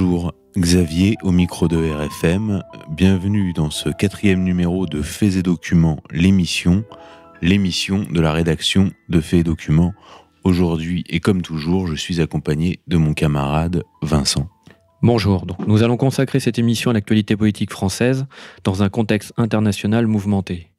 Bonjour, Xavier au micro de RFM. Bienvenue dans ce quatrième numéro de Faits et Documents, l'émission, l'émission de la rédaction de Faits et Documents. Aujourd'hui, et comme toujours, je suis accompagné de mon camarade Vincent. Bonjour, nous allons consacrer cette émission à l'actualité politique française dans un contexte international mouvementé.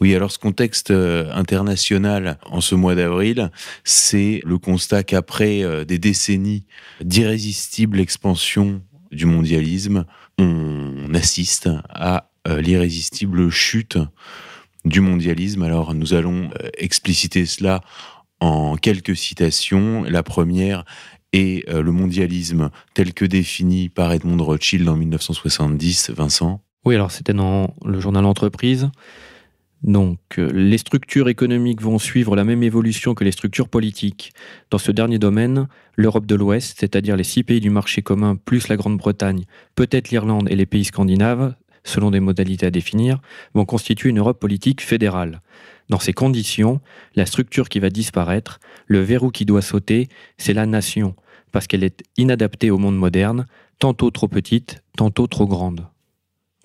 Oui, alors ce contexte euh, international en ce mois d'avril, c'est le constat qu'après euh, des décennies d'irrésistible expansion du mondialisme, on assiste à euh, l'irrésistible chute du mondialisme. Alors nous allons expliciter cela en quelques citations. La première est le mondialisme tel que défini par Edmond Rothschild en 1970. Vincent? Oui, alors c'était dans le journal Entreprise. Donc, euh, les structures économiques vont suivre la même évolution que les structures politiques. Dans ce dernier domaine, l'Europe de l'Ouest, c'est-à-dire les six pays du marché commun plus la Grande-Bretagne, peut-être l'Irlande et les pays scandinaves, selon des modalités à définir, vont constituer une Europe politique fédérale. Dans ces conditions, la structure qui va disparaître, le verrou qui doit sauter, c'est la nation, parce qu'elle est inadaptée au monde moderne, tantôt trop petite, tantôt trop grande.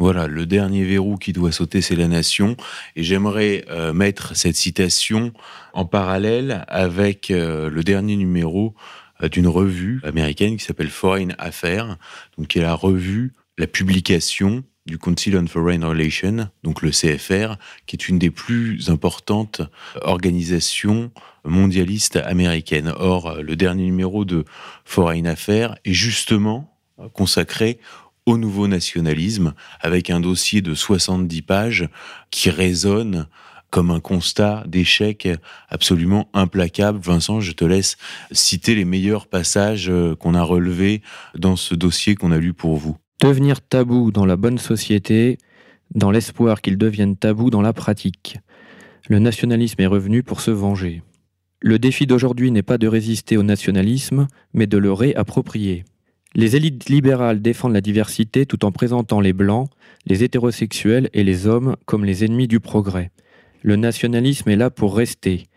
Voilà, le dernier verrou qui doit sauter, c'est la nation. Et j'aimerais euh, mettre cette citation en parallèle avec euh, le dernier numéro euh, d'une revue américaine qui s'appelle Foreign Affairs, donc qui est la revue, la publication du Council on Foreign Relations, donc le CFR, qui est une des plus importantes organisations mondialistes américaines. Or, le dernier numéro de Foreign Affairs est justement consacré au nouveau nationalisme, avec un dossier de 70 pages qui résonne comme un constat d'échec absolument implacable. Vincent, je te laisse citer les meilleurs passages euh, qu'on a relevés dans ce dossier qu'on a lu pour vous. Devenir tabou dans la bonne société, dans l'espoir qu'il devienne tabou dans la pratique. Le nationalisme est revenu pour se venger. Le défi d'aujourd'hui n'est pas de résister au nationalisme, mais de le réapproprier. Les élites libérales défendent la diversité tout en présentant les blancs, les hétérosexuels et les hommes comme les ennemis du progrès. Le nationalisme est là pour rester.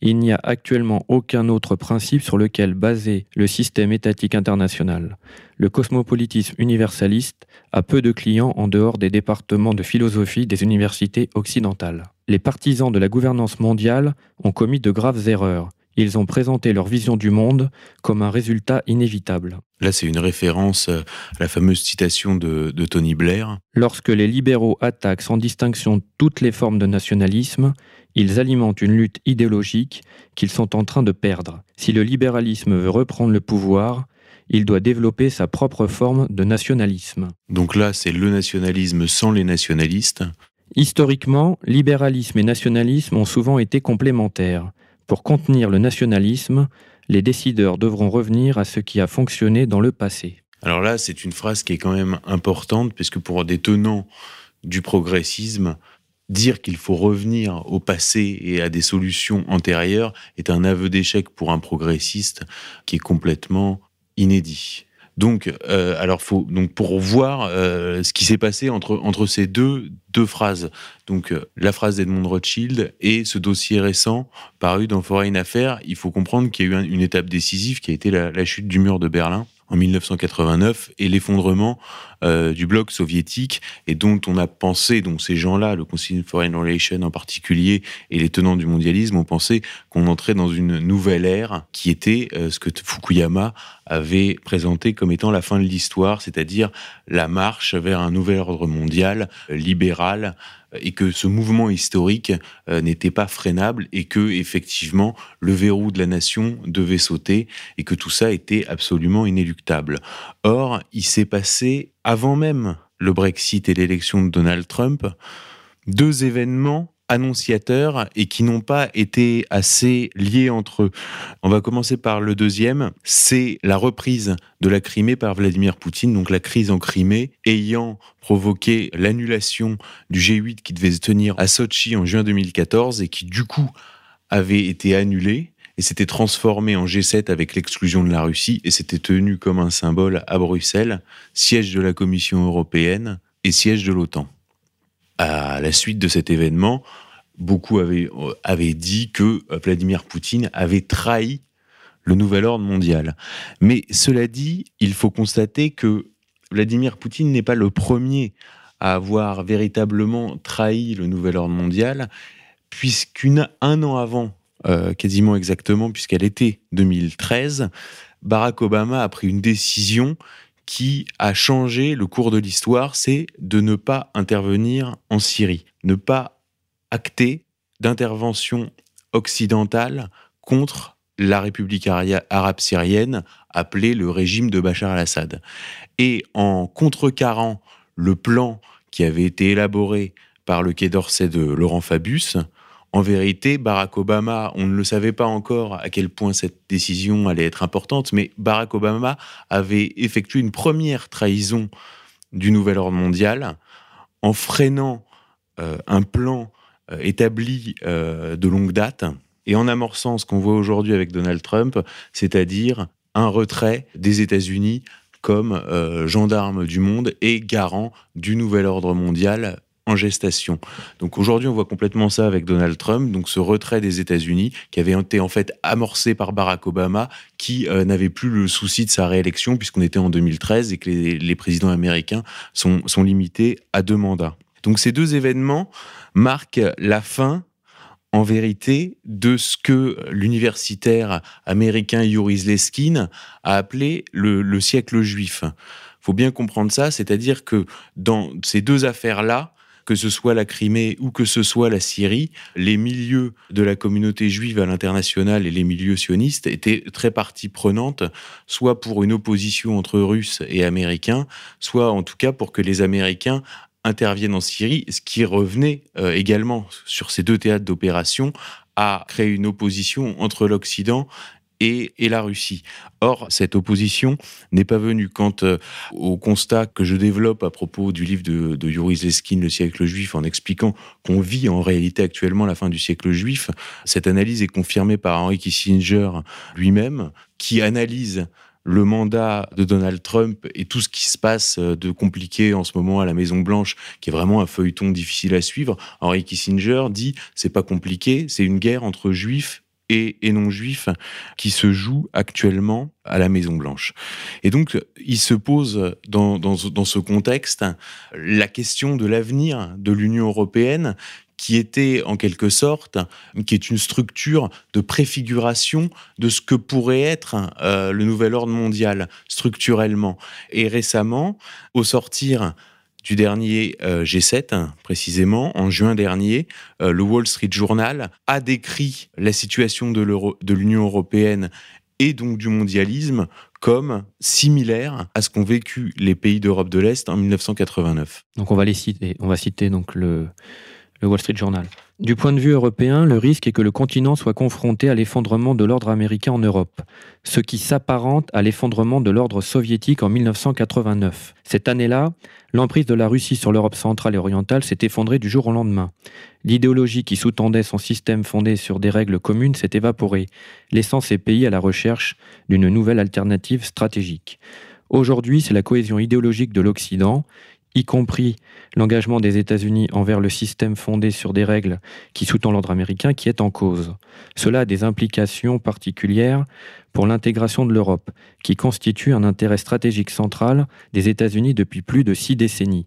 Il n'y a actuellement aucun autre principe sur lequel baser le système étatique international. Le cosmopolitisme universaliste a peu de clients en dehors des départements de philosophie des universités occidentales. Les partisans de la gouvernance mondiale ont commis de graves erreurs. Ils ont présenté leur vision du monde comme un résultat inévitable. Là, c'est une référence euh, à la fameuse citation de, Tony Blair. Lorsque les libéraux attaquent sans distinction toutes les formes de nationalisme, ils alimentent une lutte idéologique qu'ils sont en train de perdre. Si le libéralisme veut reprendre le pouvoir, il doit développer sa propre forme de nationalisme. Donc là, c'est le nationalisme sans les nationalistes. Historiquement, libéralisme et nationalisme ont souvent été complémentaires. Pour contenir le nationalisme, les décideurs devront revenir à ce qui a fonctionné dans le passé. Alors là, c'est une phrase qui est quand même importante, puisque pour des tenants du progressisme, dire qu'il faut revenir au passé et à des solutions antérieures est un aveu d'échec pour un progressiste qui est complètement inédit. Donc, euh, alors faut donc pour voir euh, ce qui s'est passé entre entre ces deux deux phrases. Donc euh, la phrase d'Edmond Rothschild et ce dossier récent paru dans Foreign Affairs, il faut comprendre qu'il y a eu une étape décisive qui a été la chute du mur de Berlin en 1989 et l'effondrement euh, du bloc soviétique et dont on a pensé, donc ces gens-là, le Conseil Foreign Relations en particulier et les tenants du mondialisme ont pensé qu'on entrait dans une nouvelle ère qui était euh, ce que Fukuyama avait présenté comme étant la fin de l'histoire, c'est-à-dire la marche vers un nouvel ordre mondial euh, libéral et que ce mouvement historique euh, n'était pas freinable et que effectivement le verrou de la nation devait sauter et que tout ça était absolument inéluctable. Or, il s'est passé avant même le Brexit et l'élection de Donald Trump deux événements annonciateurs et qui n'ont pas été assez liés entre eux. On va commencer par le deuxième, c'est la reprise de la Crimée par Vladimir Poutine, donc la crise en Crimée ayant provoqué l'annulation du G8 qui devait se tenir à Sochi en juin 2014 et qui du coup avait été annulé et s'était transformé en G7 avec l'exclusion de la Russie et s'était tenu comme un symbole à Bruxelles, siège de la Commission européenne et siège de l'OTAN à la suite de cet événement, beaucoup avaient, dit que Vladimir Poutine avait trahi le nouvel ordre mondial. Mais cela dit, il faut constater que Vladimir Poutine n'est pas le premier à avoir véritablement trahi le nouvel ordre mondial, puisqu'un an avant, euh, quasiment exactement, puisqu'elle était 2013, Barack Obama a pris une décision qui a changé le cours de l'histoire, c'est de ne pas intervenir en Syrie, ne pas acter d'intervention occidentale contre la République arabe syrienne, appelée le régime de Bachar al-Assad. Et en contrecarrant le plan qui avait été élaboré par le Quai d'Orsay de Laurent Fabius, en vérité, Barack Obama, on ne le savait pas encore à quel point cette décision allait être importante, mais Barack Obama avait effectué une première trahison du nouvel ordre mondial en freinant euh, un plan euh, établi euh, de longue date et en amorçant ce qu'on voit aujourd'hui avec Donald Trump, c'est-à-dire un retrait des États-Unis comme gendarme du monde et garant du nouvel ordre mondial en gestation. Donc aujourd'hui, on voit complètement ça avec Donald Trump, donc ce retrait des États-Unis qui avait été en fait amorcé par Barack Obama, qui euh, n'avait plus le souci de sa réélection puisqu'on était en 2013 et que les, présidents américains sont, limités à deux mandats. Donc ces deux événements marquent la fin en vérité de ce que l'universitaire américain Yuris Leskin a appelé le, le siècle juif. Faut bien comprendre ça, c'est-à-dire que dans ces deux affaires-là, que ce soit la Crimée ou que ce soit la Syrie, les milieux de la communauté juive à l'international et les milieux sionistes étaient très partie prenante, soit pour une opposition entre Russes et Américains, soit en tout cas pour que les Américains interviennent en Syrie, ce qui revenait euh, également sur ces deux théâtres d'opération à créer une opposition entre l'Occident et, la Russie. Or, cette opposition n'est pas venue quand, euh, au constat que je développe à propos du livre de, de Yuri Zeskin, Le siècle juif, en expliquant qu'on vit en réalité actuellement la fin du siècle juif, cette analyse est confirmée par Henry Kissinger lui-même, qui analyse le mandat de Donald Trump et tout ce qui se passe euh, de compliqué en ce moment à la Maison Blanche, qui est vraiment un feuilleton difficile à suivre, Henry Kissinger dit c'est pas compliqué, c'est une guerre entre juifs et, non-juifs qui se jouent actuellement à la Maison Blanche. Et donc, il se pose dans, dans, dans ce contexte la question de l'avenir de l'Union européenne qui était en quelque sorte, qui est une structure de préfiguration de ce que pourrait être euh, le nouvel ordre mondial structurellement. Et récemment, au sortir du dernier euh, G7, hein, précisément, en juin dernier, euh, le Wall Street Journal a décrit la situation de l'Union européenne et donc du mondialisme comme similaire à ce qu'ont vécu les pays d'Europe de l'Est en 1989. Donc on va les citer, on va citer donc le Wall Street Journal. Du point de vue européen, le risque est que le continent soit confronté à l'effondrement de l'ordre américain en Europe, ce qui s'apparente à l'effondrement de l'ordre soviétique en 1989. Cette année-là, l'emprise de la Russie sur l'Europe centrale et orientale s'est effondrée du jour au lendemain. L'idéologie qui sous-tendait son système fondé sur des règles communes s'est évaporée, laissant ces pays à la recherche d'une nouvelle alternative stratégique. Aujourd'hui, c'est la cohésion idéologique de l'Occident y compris l'engagement des États-Unis envers le système fondé sur des règles qui sous-tend l'ordre américain, qui est en cause. Cela a des implications particulières pour l'intégration de l'Europe, qui constitue un intérêt stratégique central des États-Unis depuis plus de six décennies.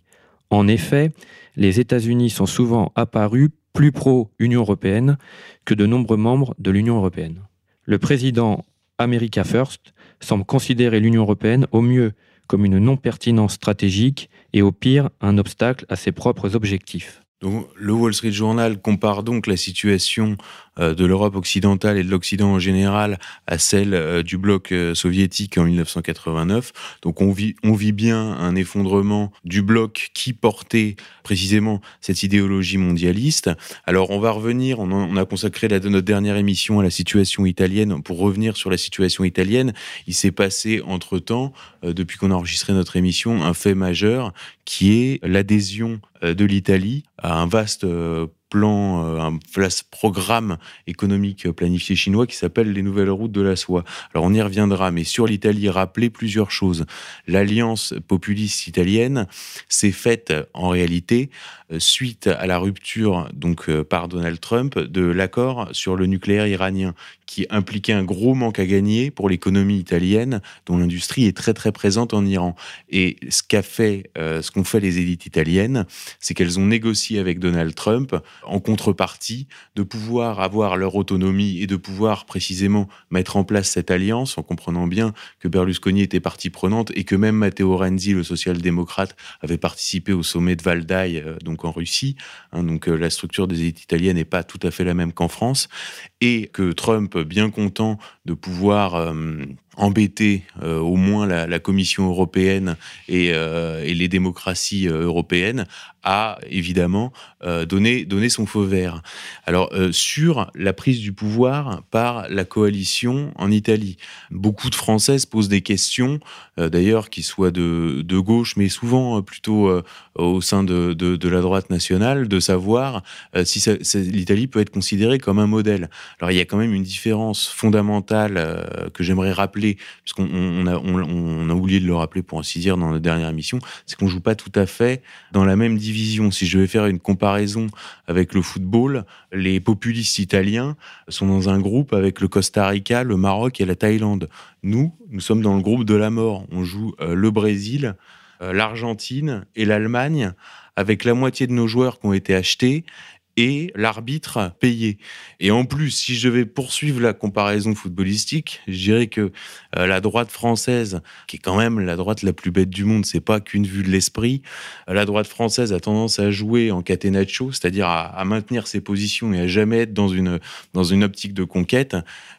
En effet, les États-Unis sont souvent apparus plus pro-Union européenne que de nombreux membres de l'Union européenne. Le président America First semble considérer l'Union européenne au mieux comme une non-pertinence stratégique et au pire un obstacle à ses propres objectifs. Donc, le Wall Street Journal compare donc la situation de l'Europe occidentale et de l'Occident en général à celle euh, du bloc euh, soviétique en 1989. Donc on vit, on vit bien un effondrement du bloc qui portait précisément cette idéologie mondialiste. Alors on va revenir, on, a consacré la, notre dernière émission à la situation italienne. Pour revenir sur la situation italienne, il s'est passé entre-temps, depuis qu'on a enregistré notre émission, un fait majeur qui est l'adhésion de l'Italie à un vaste plan, euh, un programme économique planifié chinois qui s'appelle les nouvelles routes de la soie. Alors on y reviendra, mais sur l'Italie, rappeler plusieurs choses. L'alliance populiste italienne s'est faite en réalité euh, suite à la rupture donc euh, par Donald Trump de l'accord sur le nucléaire iranien qui impliquait un gros manque à gagner pour l'économie italienne, dont l'industrie est très très présente en Iran. Et ce qu'a fait, euh, ce qu'ont fait les élites italiennes, c'est qu'elles ont négocié avec Donald Trump en contrepartie de pouvoir avoir leur autonomie et de pouvoir précisément mettre en place cette alliance, en comprenant bien que Berlusconi était partie prenante et que même Matteo Renzi, le social-démocrate, avait participé au sommet de Valdaï, euh, donc en Russie. Hein, donc euh, la structure des élites italiennes n'est pas tout à fait la même qu'en France, et que Trump bien content de pouvoir euh, embêter euh, au moins la, Commission européenne et, euh, les démocraties européennes, a évidemment donné, donné son feu vert. Alors, sur la prise du pouvoir par la coalition en Italie, beaucoup de Français se posent des questions, d'ailleurs, qui soient de, gauche, mais souvent plutôt au sein de, de, la droite nationale, de savoir si l'Italie peut être considérée comme un modèle. Alors, il y a quand même une différence fondamentale euh, que j'aimerais rappeler, parce qu'on a, on, a, oublié de le rappeler pour ainsi dire dans la dernière émission, c'est qu'on joue pas tout à fait dans la même. Si je vais faire une comparaison avec le football, les populistes italiens sont dans un groupe avec le Costa Rica, le Maroc et la Thaïlande. Nous, nous sommes dans le groupe de la mort. On joue euh, le Brésil, euh, l'Argentine et l'Allemagne avec la moitié de nos joueurs qui ont été achetés et l'arbitre payé. Et en plus, si je vais poursuivre la comparaison footballistique, je dirais que euh, la droite française, qui est quand même la droite la plus bête du monde, c'est pas qu'une vue de l'esprit. Euh, la droite française a tendance à jouer en catenaccio, c'est-à-dire à, maintenir ses positions et à jamais être dans une dans une optique de conquête.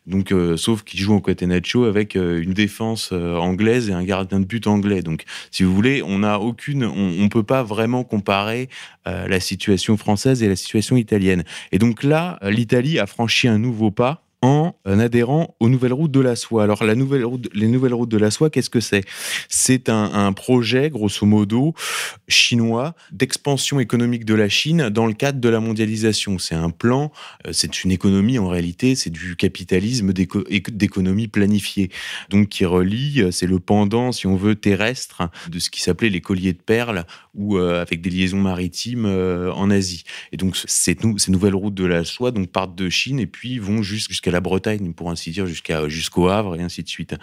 Donc, euh, sauf qu'il joue en catenaccio avec une défense anglaise et un gardien de but anglais. Donc, si vous voulez, on n'a aucune, on, on peut pas vraiment comparer la situation française et la situation italienne. Et donc là, l'Italie a franchi un nouveau pas en adhérant aux nouvelles routes de la soie. Alors, la nouvelle route, les nouvelles routes de la soie, qu'est-ce que c'est? C'est un, projet, grosso modo, chinois d'expansion économique de la Chine dans le cadre de la mondialisation. C'est un plan, euh, c'est une économie en réalité, c'est du capitalisme d'économie planifiée. Donc, qui relie, euh, c'est le pendant, si on veut, terrestre de ce qui s'appelait les colliers de perles ou euh, avec des liaisons maritimes en Asie. Et donc, ces, ces nouvelles routes de la soie donc, partent de Chine et puis vont jusqu'à la Bretagne, pour ainsi dire, jusqu'au Havre et ainsi de suite.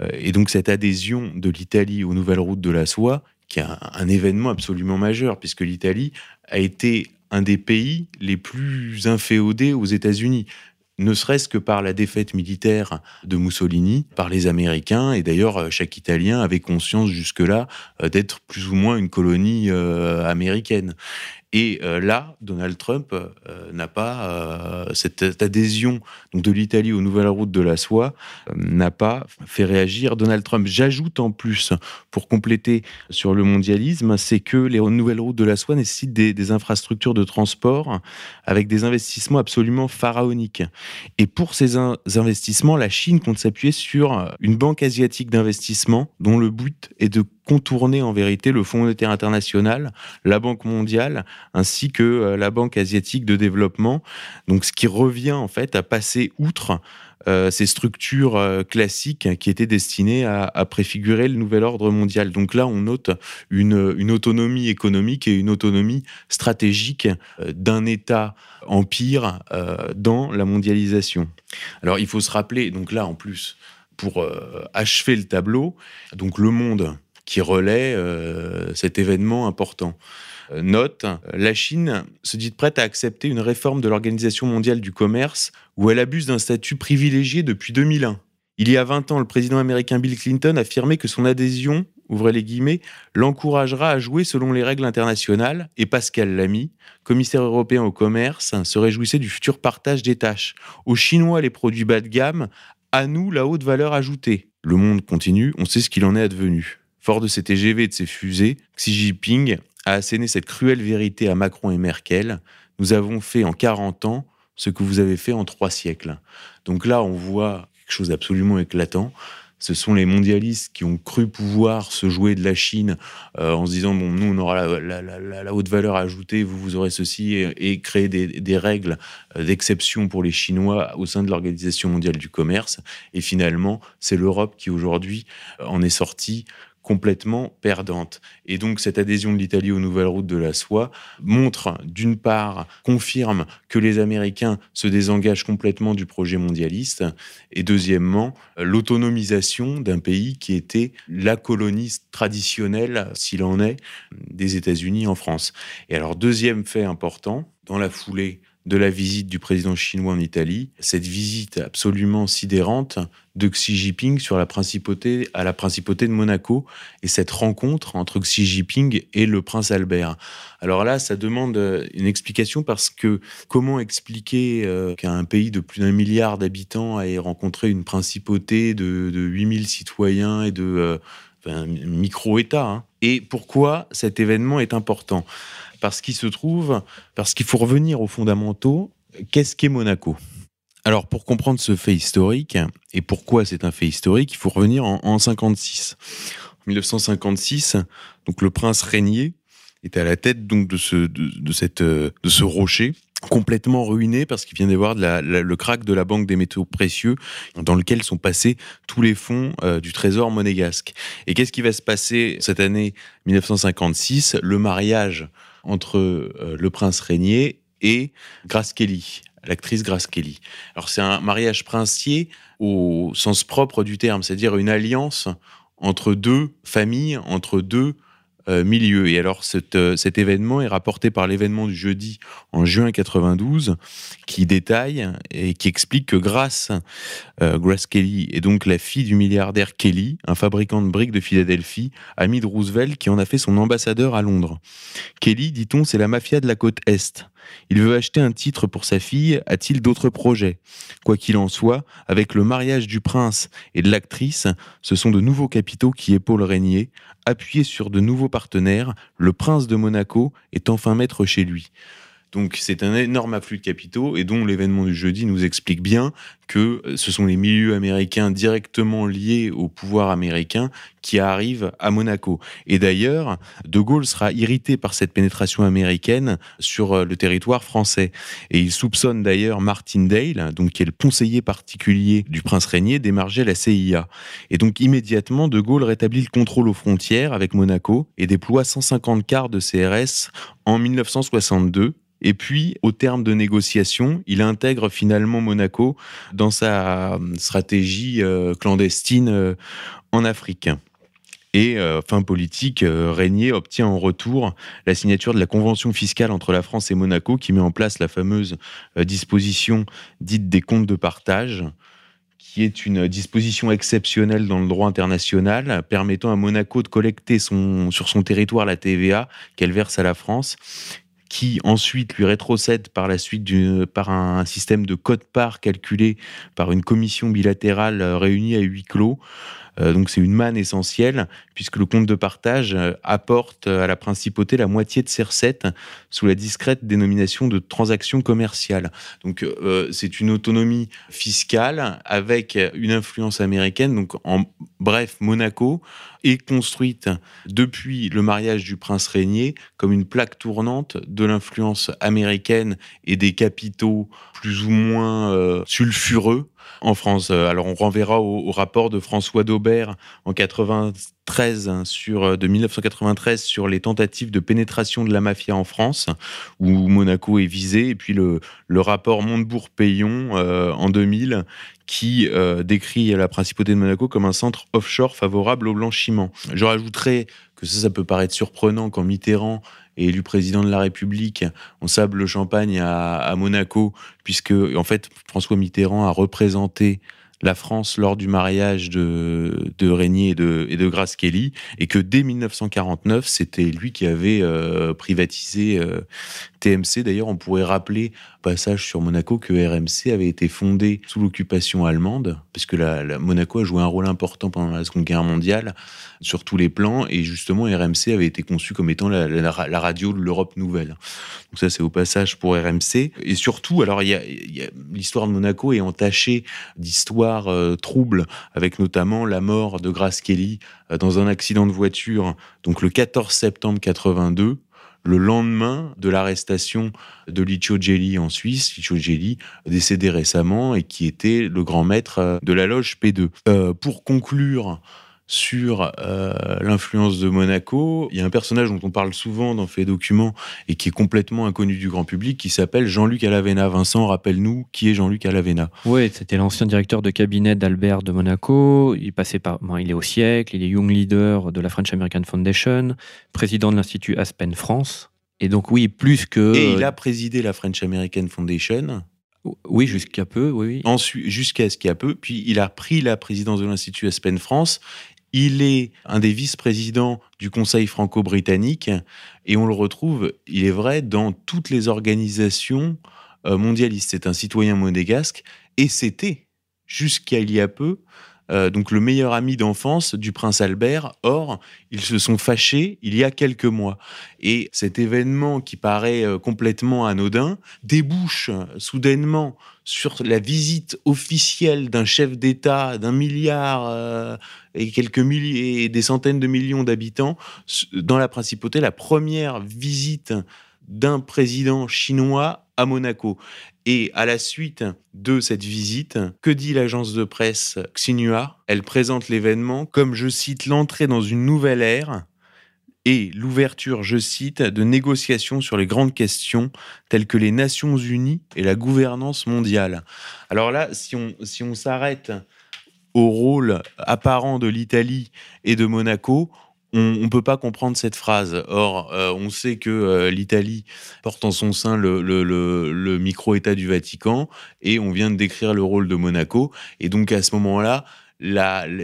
Euh, et donc cette adhésion de l'Italie aux nouvelles routes de la soie, qui est un, événement absolument majeur, puisque l'Italie a été un des pays les plus inféodés aux États-Unis ne serait-ce que par la défaite militaire de Mussolini par les Américains. Et d'ailleurs, chaque Italien avait conscience jusque-là euh, d'être plus ou moins une colonie euh, américaine. Et euh, là, Donald Trump euh, n'a pas euh, cette, adhésion de l'Italie aux nouvelles routes de la soie n'a pas fait réagir Donald Trump. J'ajoute en plus, pour compléter sur le mondialisme, c'est que les nouvelles routes de la soie nécessitent des, des, infrastructures de transport avec des investissements absolument pharaoniques. Et pour ces investissements, la Chine compte s'appuyer sur une banque asiatique d'investissement dont le but est de contourner en vérité le Fonds monétaire international, la Banque mondiale, ainsi que euh, la Banque asiatique de développement. Donc, ce qui revient en fait à passer outre euh, ces structures euh, classiques qui étaient destinées à, préfigurer le nouvel ordre mondial. Donc là, on note une, une autonomie économique et une autonomie stratégique d'un État empire dans la mondialisation. Alors, il faut se rappeler, donc là, en plus, pour achever le tableau, donc le monde qui relaie euh, cet événement important. Euh, note, la Chine se dit prête à accepter une réforme de l'Organisation mondiale du commerce où elle abuse d'un statut privilégié depuis 2001. Il y a 20 ans, le président américain Bill Clinton affirmait que son adhésion, ouvrez les guillemets, l'encouragera à jouer selon les règles internationales et Pascal Lamy, commissaire européen au commerce, se réjouissait du futur partage des tâches. Aux Chinois les produits bas de gamme, à nous la haute valeur ajoutée. Le monde continue, on sait ce qu'il en est advenu. Fort de ses TGV et de ses fusées, Xi Jinping a asséné cette cruelle vérité à Macron et Merkel. Nous avons fait en 40 ans ce que vous avez fait en trois siècles. Donc là, on voit quelque chose d'absolument éclatant. ce sont les mondialistes qui ont cru pouvoir se jouer de la Chine euh, en se disant bon nous on aura la, haute valeur ajoutée, vous vous aurez ceci et, créer des, règles euh, d'exception pour les Chinois au sein de l'organisation mondiale du commerce. Et finalement, c'est l'Europe qui aujourd'hui en est sortie complètement perdante. Et donc cette adhésion de l'Italie aux nouvelles routes de la soie montre, d'une part, confirme que les Américains se désengagent complètement du projet mondialiste, et deuxièmement, l'autonomisation d'un pays qui était la colonie traditionnelle, s'il en est, des États-Unis en France. Et alors deuxième fait important, dans la foulée de la visite du président chinois en Italie, cette visite absolument sidérante de Xi Jinping sur la principauté, à la principauté de Monaco. Et cette rencontre entre Xi Jinping et le prince Albert. Alors là, ça demande une explication parce que comment expliquer euh, qu'un pays de plus d'un milliard d'habitants ait rencontré une principauté de, de 8000 citoyens et de euh, un micro-État hein. Et pourquoi cet événement est important? Parce qu'il se trouve, parce qu'il faut revenir aux fondamentaux. Qu'est-ce qu'est Monaco? Alors, pour comprendre ce fait historique et pourquoi c'est un fait historique, il faut revenir en, en 56. En 1956, donc le prince Régnier était à la tête donc de ce de, cette de ce rocher complètement ruiné parce qu'il vient d'y avoir le crack de la banque des métaux précieux dans lequel sont passés tous les fonds euh, du trésor monégasque. Et qu'est-ce qui va se passer cette année 1956 Le mariage entre euh, le prince Régnier et Grace Kelly, l'actrice Grace Kelly. Alors c'est un mariage princier au sens propre du terme, c'est-à-dire une alliance entre deux familles, entre deux milieu. Et alors, euh, cet événement est rapporté par l'événement du jeudi en juin 92, qui détaille et qui explique que grâce euh, Grace Kelly est donc la fille du milliardaire Kelly, un fabricant de briques de Philadelphie, ami de Roosevelt, qui en a fait son ambassadeur à Londres. Kelly, dit-on, c'est la mafia de la côte Est. Il veut acheter un titre pour sa fille, a-t-il d'autres projets? Quoi qu'il en soit, avec le mariage du prince et de l'actrice, ce sont de nouveaux capitaux qui épaulent Régnier. Appuyé sur de nouveaux partenaires, le prince de Monaco est enfin maître chez lui. Donc c'est un énorme afflux de capitaux et dont l'événement du jeudi nous explique bien que euh, ce sont les milieux américains directement liés au pouvoir américain qui arrivent à Monaco. Et d'ailleurs, De Gaulle sera irrité par cette pénétration américaine sur euh, le territoire français. Et il soupçonne d'ailleurs Martin Dale, donc qui est le conseiller particulier du prince Régnier, d'émarger la CIA. Et donc immédiatement, De Gaulle rétablit le contrôle aux frontières avec Monaco et déploie 150 quarts de CRS en 1962 et puis, au terme de négociations, il intègre finalement Monaco dans sa euh, stratégie euh, clandestine euh, en Afrique. Et fin politique, Régnier obtient en retour la signature de la convention fiscale entre la France et Monaco qui met en place la fameuse disposition dite des comptes de partage, qui est une disposition exceptionnelle dans le droit international permettant à Monaco de collecter son, sur son territoire la TVA qu'elle verse à la France qui ensuite lui rétrocède par la suite par un, système de code-part calculé par une commission bilatérale euh, réunie à huis clos. Euh, donc c'est une manne essentielle puisque le compte de partage euh, apporte à la principauté la moitié de ses recettes sous la discrète dénomination de transactions commerciales. Donc c'est une autonomie fiscale avec une influence américaine. Donc en bref, Monaco est construite depuis le mariage du prince Régnier comme une plaque tournante de l'influence américaine et des capitaux plus ou moins euh, sulfureux en France. Euh, alors on renverra au, rapport de François Daubert en 93 hein, sur euh, de 1993 sur les tentatives de pénétration de la mafia en France où Monaco est visé et puis le, le rapport Montebourg-Payon en 2000 qui décrit la principauté de Monaco comme un centre offshore favorable au blanchiment. Je rajouterai que ça, ça peut paraître surprenant quand Mitterrand élu président de la République, on sable le champagne à, Monaco, puisque en fait François Mitterrand a représenté la France lors du mariage de, de Régnier et de, et de Grace Kelly, et que dès 1949, c'était lui qui avait euh, privatisé, euh, TMC, d'ailleurs, on pourrait rappeler, passage sur Monaco, que RMC avait été fondé sous l'occupation allemande, puisque la, Monaco a joué un rôle important pendant la Seconde Guerre mondiale sur tous les plans, et justement RMC avait été conçu comme étant la, radio de l'Europe nouvelle. Donc ça, c'est au passage pour RMC. Et surtout, alors l'histoire de Monaco est entachée euh, troubles, avec notamment la mort de Grace Kelly euh, dans un accident de voiture, donc le 14 septembre 82 le lendemain de l'arrestation de Licio Gelli en Suisse, Licio Gelli décédé récemment et qui était le grand maître euh, de la loge P2. Euh, pour conclure sur euh, l'influence de Monaco. Il y a un personnage dont on parle souvent dans Fait Documents et qui est complètement inconnu du grand public qui s'appelle Jean-Luc Alavena. Vincent, rappelle-nous qui est Jean-Luc Alavena. Oui, c'était l'ancien directeur de cabinet d'Albert de Monaco. Il passait par, il est au siècle, il est young leader de la French American Foundation, président de l'Institut Aspen France. Et donc oui, plus que... Et il a présidé la French American Foundation. Oui, jusqu'à peu, oui. Ensuite, jusqu'à ce qu'il y a peu, puis il a pris la présidence de l'Institut Aspen France il est un des vice-présidents du Conseil franco-britannique et on le retrouve, il est vrai, dans toutes les organisations euh, mondialistes. C'est un citoyen monégasque et c'était, jusqu'à il y a peu, euh, donc le meilleur ami d'enfance du prince Albert. Or, ils se sont fâchés il y a quelques mois. Et cet événement qui paraît euh, complètement anodin débouche soudainement sur la visite officielle d'un chef d'État d'un milliard euh, et quelques milliers et des centaines de millions d'habitants dans la principauté, la première visite d'un président chinois à Monaco. Et à la suite de cette visite, que dit l'agence de presse Xinhua? Elle présente l'événement comme, je cite, l'entrée dans une nouvelle ère et l'ouverture, je cite, de négociations sur les grandes questions telles que les Nations Unies et la gouvernance mondiale. Alors là, si on si on s'arrête au rôle apparent de l'Italie et de Monaco, on ne peut pas comprendre cette phrase. Or, euh, on sait que euh, l'Italie porte en son sein le, micro-État du Vatican et on vient de décrire le rôle de Monaco. Et donc, à ce moment-là,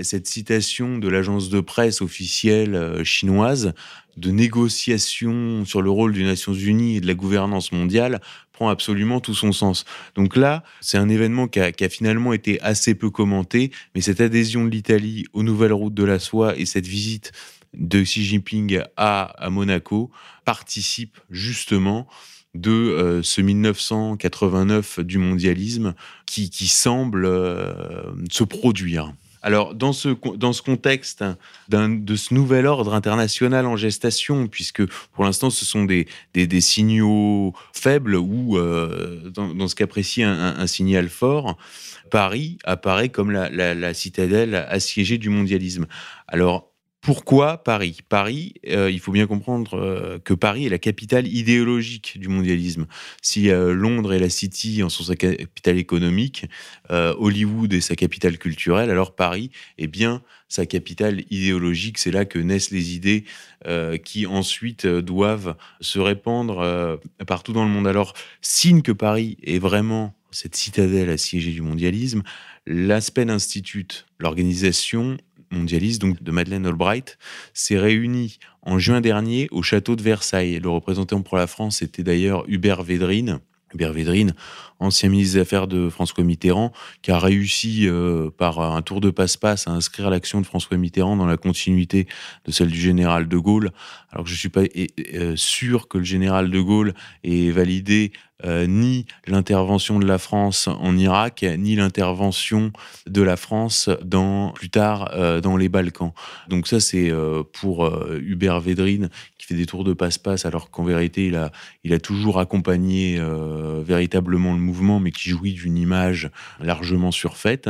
cette citation de l'agence de presse officielle euh, chinoise de négociation sur le rôle des Nations Unies et de la gouvernance mondiale prend absolument tout son sens. Donc là, c'est un événement qui a, qui a, finalement été assez peu commenté, mais cette adhésion de l'Italie aux nouvelles routes de la soie et cette visite de Xi Jinping à, Monaco participe justement de euh, ce 1989 du mondialisme qui, semble euh, se produire. Alors, dans ce, dans ce contexte de ce nouvel ordre international en gestation, puisque pour l'instant, ce sont des, signaux faibles ou, euh, dans, ce qu'apprécie un, un, signal fort, Paris apparaît comme la, la citadelle assiégée du mondialisme. Alors, pourquoi Paris? Paris, euh, il faut bien comprendre euh, que Paris est la capitale idéologique du mondialisme. Si euh, Londres est la City en sont sa capitale économique, Hollywood est sa capitale culturelle, alors Paris est bien sa capitale idéologique. C'est là que naissent les idées qui ensuite doivent se répandre partout dans le monde. Alors, signe que Paris est vraiment cette citadelle assiégée du mondialisme, l'Aspen Institute, l'organisation mondialiste, donc de Madeleine Albright, s'est réuni en juin dernier au château de Versailles. Le représentant pour la France était d'ailleurs Hubert Védrine. Hubert Védrine, ancien ministre des Affaires de François Mitterrand, qui a réussi euh, par un tour de passe-passe à inscrire l'action de François Mitterrand dans la continuité de celle du général de Gaulle. Alors que je ne suis pas euh, sûr que le général de Gaulle ait validé euh, ni l'intervention de la France en Irak, ni l'intervention de la France plus tard euh, dans les Balkans. Donc ça, c'est pour Hubert Védrine qui fait des tours de passe-passe, alors qu'en vérité, il a, toujours accompagné véritablement le mouvement, mais qui jouit d'une image largement surfaite.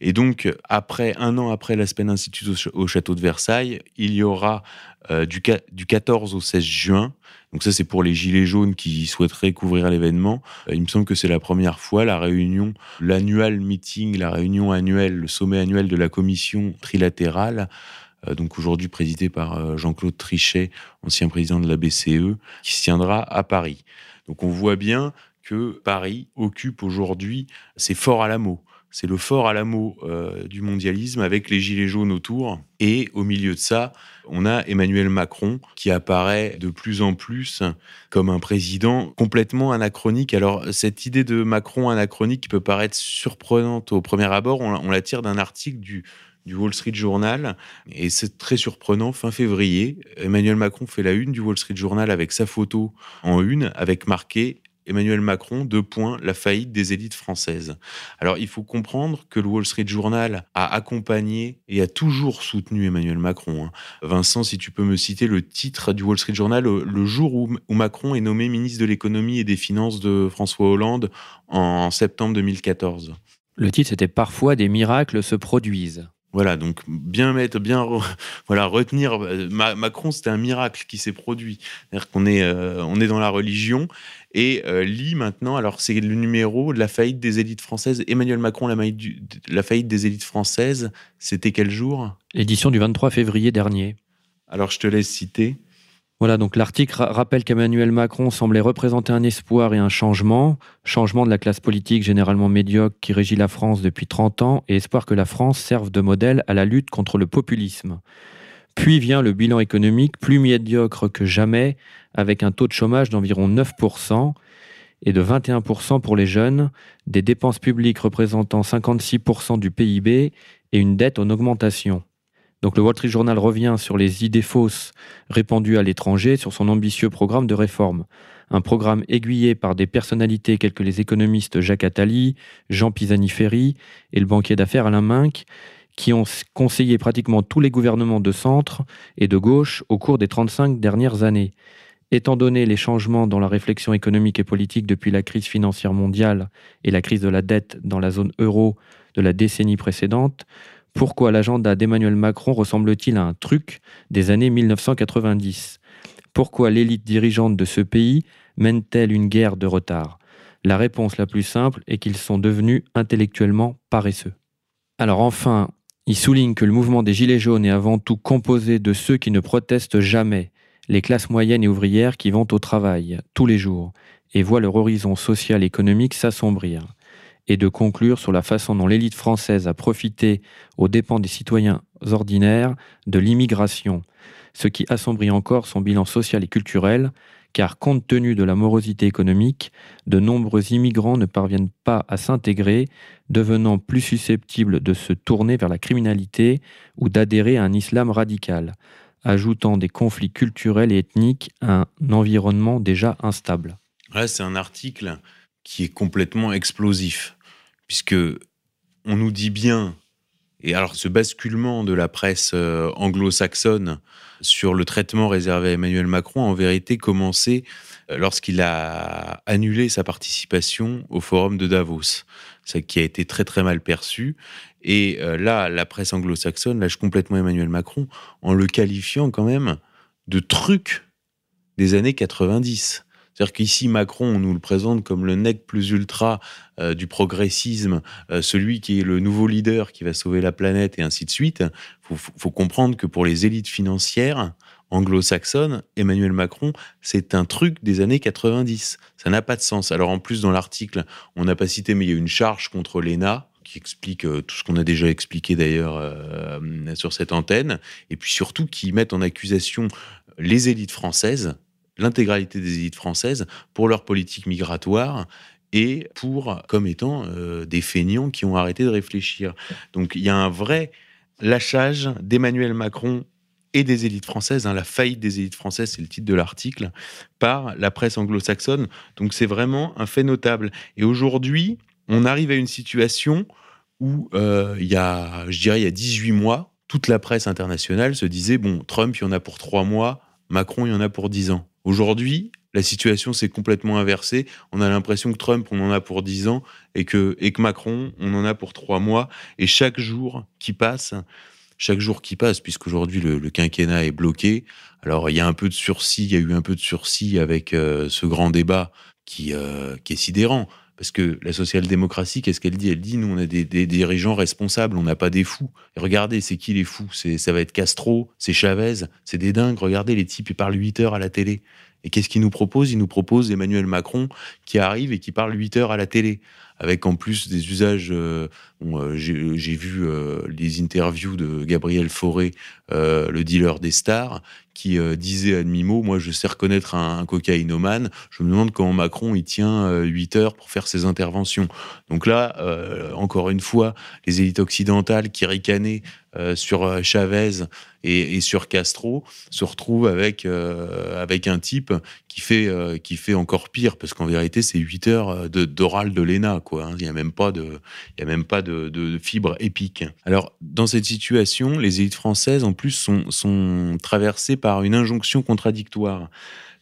Et donc, après un an après l'Aspen Institute au, château de Versailles, il y aura du, du 14 au 16 juin donc ça, c'est pour les gilets jaunes qui souhaiteraient couvrir l'événement. Euh, il me semble que c'est la première fois la réunion, l'annual meeting, la réunion annuelle, le sommet annuel de la commission trilatérale euh, donc aujourd'hui présidé par euh, Jean-Claude Trichet, ancien président de la BCE, qui se tiendra à Paris. Donc on voit bien que Paris occupe aujourd'hui, c'est fort à la mot, c'est le fort à l'amour euh, du mondialisme avec les gilets jaunes autour. Et au milieu de ça, on a Emmanuel Macron qui apparaît de plus en plus comme un président complètement anachronique. Alors cette idée de Macron anachronique qui peut paraître surprenante au premier abord, on, la tire d'un article du Wall Street Journal. Et c'est très surprenant, fin février, Emmanuel Macron fait la une du Wall Street Journal avec sa photo en une, avec marqué Emmanuel Macron, deux points, la faillite des élites françaises. Alors il faut comprendre que le Wall Street Journal a accompagné et a toujours soutenu Emmanuel Macron. Hein. Vincent, si tu peux me citer le titre du Wall Street Journal le, jour où, Macron est nommé ministre de l'économie et des finances de François Hollande en septembre 2014. Le titre c'était Parfois des miracles se produisent. Voilà, donc bien mettre, bien voilà, retenir. Euh, Macron, c'était un miracle qui s'est produit. C'est-à-dire qu'on est, euh, on est dans la religion et euh, lit maintenant, alors c'est le numéro de la faillite des élites françaises. Emmanuel Macron, la, la faillite des élites françaises, c'était quel jour? L'édition du 23 février dernier. Alors je te laisse citer. Voilà, donc l'article rappelle qu'Emmanuel Macron semblait représenter un espoir et un changement, changement de la classe politique généralement médiocre qui régit la France depuis 30 ans, et espoir que la France serve de modèle à la lutte contre le populisme. Puis vient le bilan économique plus médiocre que jamais, avec un taux de chômage d'environ 9% et de 21% pour les jeunes, des dépenses publiques représentant 56% du PIB et une dette en augmentation. Donc le Wall Street Journal revient sur les idées fausses répandues à l'étranger sur son ambitieux programme de réforme. Un programme aiguillé par des personnalités telles que les économistes Jacques Attali, Jean Pisani-Ferry et le banquier d'affaires Alain Minck, qui ont conseillé pratiquement tous les gouvernements de centre et de gauche au cours des 35 dernières années. Étant donné les changements dans la réflexion économique et politique depuis la crise financière mondiale et la crise de la dette dans la zone euro de la décennie précédente, pourquoi l'agenda d'Emmanuel Macron ressemble-t-il à un truc des années 1990 Pourquoi l'élite dirigeante de ce pays mène-t-elle une guerre de retard? La réponse la plus simple est qu'ils sont devenus intellectuellement paresseux. Alors enfin, il souligne que le mouvement des Gilets jaunes est avant tout composé de ceux qui ne protestent jamais, les classes moyennes et ouvrières qui vont au travail tous les jours et voient leur horizon social et économique s'assombrir. Et de conclure sur la façon dont l'élite française a profité aux dépens des citoyens ordinaires de l'immigration, ce qui assombrit encore son bilan social et culturel, car compte tenu de la morosité économique, de nombreux immigrants ne parviennent pas à s'intégrer, devenant plus susceptibles de se tourner vers la criminalité ou d'adhérer à un islam radical, ajoutant des conflits culturels et ethniques à un environnement déjà instable. c'est un article qui est complètement explosif puisque on nous dit bien, et alors ce basculement de la presse euh, anglo-saxonne sur le traitement réservé à Emmanuel Macron a en vérité commencé euh, lorsqu'il a annulé sa participation au forum de Davos, ce qui a été très très mal perçu. Et euh, là, la presse anglo-saxonne lâche complètement Emmanuel Macron en le qualifiant quand même de truc des années 90. C'est-à-dire qu'ici, Macron, on nous le présente comme le nec plus ultra euh, du progressisme, euh, celui qui est le nouveau leader qui va sauver la planète et ainsi de suite. Il faut, comprendre que pour les élites financières anglo-saxonnes, Emmanuel Macron, c'est un truc des années 90. Ça n'a pas de sens. Alors en plus, dans l'article, on n'a pas cité, mais il y a une charge contre l'ENA qui explique euh, tout ce qu'on a déjà expliqué d'ailleurs sur cette antenne, et puis surtout qui mettent en accusation les élites françaises l'intégralité des élites françaises pour leur politique migratoire et pour comme étant euh, des feignants qui ont arrêté de réfléchir. Donc il y a un vrai lâchage d'Emmanuel Macron et des élites françaises, hein, la faillite des élites françaises, c'est le titre de l'article, par la presse anglo-saxonne. Donc c'est vraiment un fait notable. Et aujourd'hui, on arrive à une situation où euh, il y a, je dirais, il y a 18 mois, toute la presse internationale se disait, bon, Trump, il y en a pour trois mois, Macron, il y en a pour 10 ans. Aujourd'hui, la situation s'est complètement inversée. On a l'impression que Trump, on en a pour 10 ans et que, et que Macron, on en a pour 3 mois. Et chaque jour qui passe, chaque jour qui passe, puisqu'aujourd'hui le, le quinquennat est bloqué, alors il y a un peu de sursis, il y a eu un peu de sursis avec euh, ce grand débat qui, euh, qui est sidérant. Parce que la social-démocratie, qu'est-ce qu'elle dit? Elle dit, nous, on a des, dirigeants responsables, on n'a pas des fous. Et regardez, c'est qui les fous? C'est Ça va être Castro, c'est Chavez, c'est des dingues. Regardez, les types, ils parlent 8 heures à la télé. Et qu'est-ce qu'ils nous proposent? Ils nous proposent Emmanuel Macron qui arrive et qui parle 8 heures à la télé. avec en plus des usages. J'ai vu les interviews de Gabriel Fauré, le dealer des stars, qui disait à demi-mot Moi, je sais reconnaître un, un, cocaïnomane. Je me demande comment Macron il tient 8 heures pour faire ses interventions. Donc là, encore une fois, les élites occidentales qui ricanaient sur Chavez et, sur Castro se retrouvent avec, avec un type qui fait, qui fait encore pire, parce qu'en vérité, c'est 8 heures d'oral de, l'ENA. Hein. Il n'y a même pas, de, il y a même pas de, de, fibre épique. Alors, dans cette situation, les élites françaises, en plus, sont, sont traversées par une injonction contradictoire.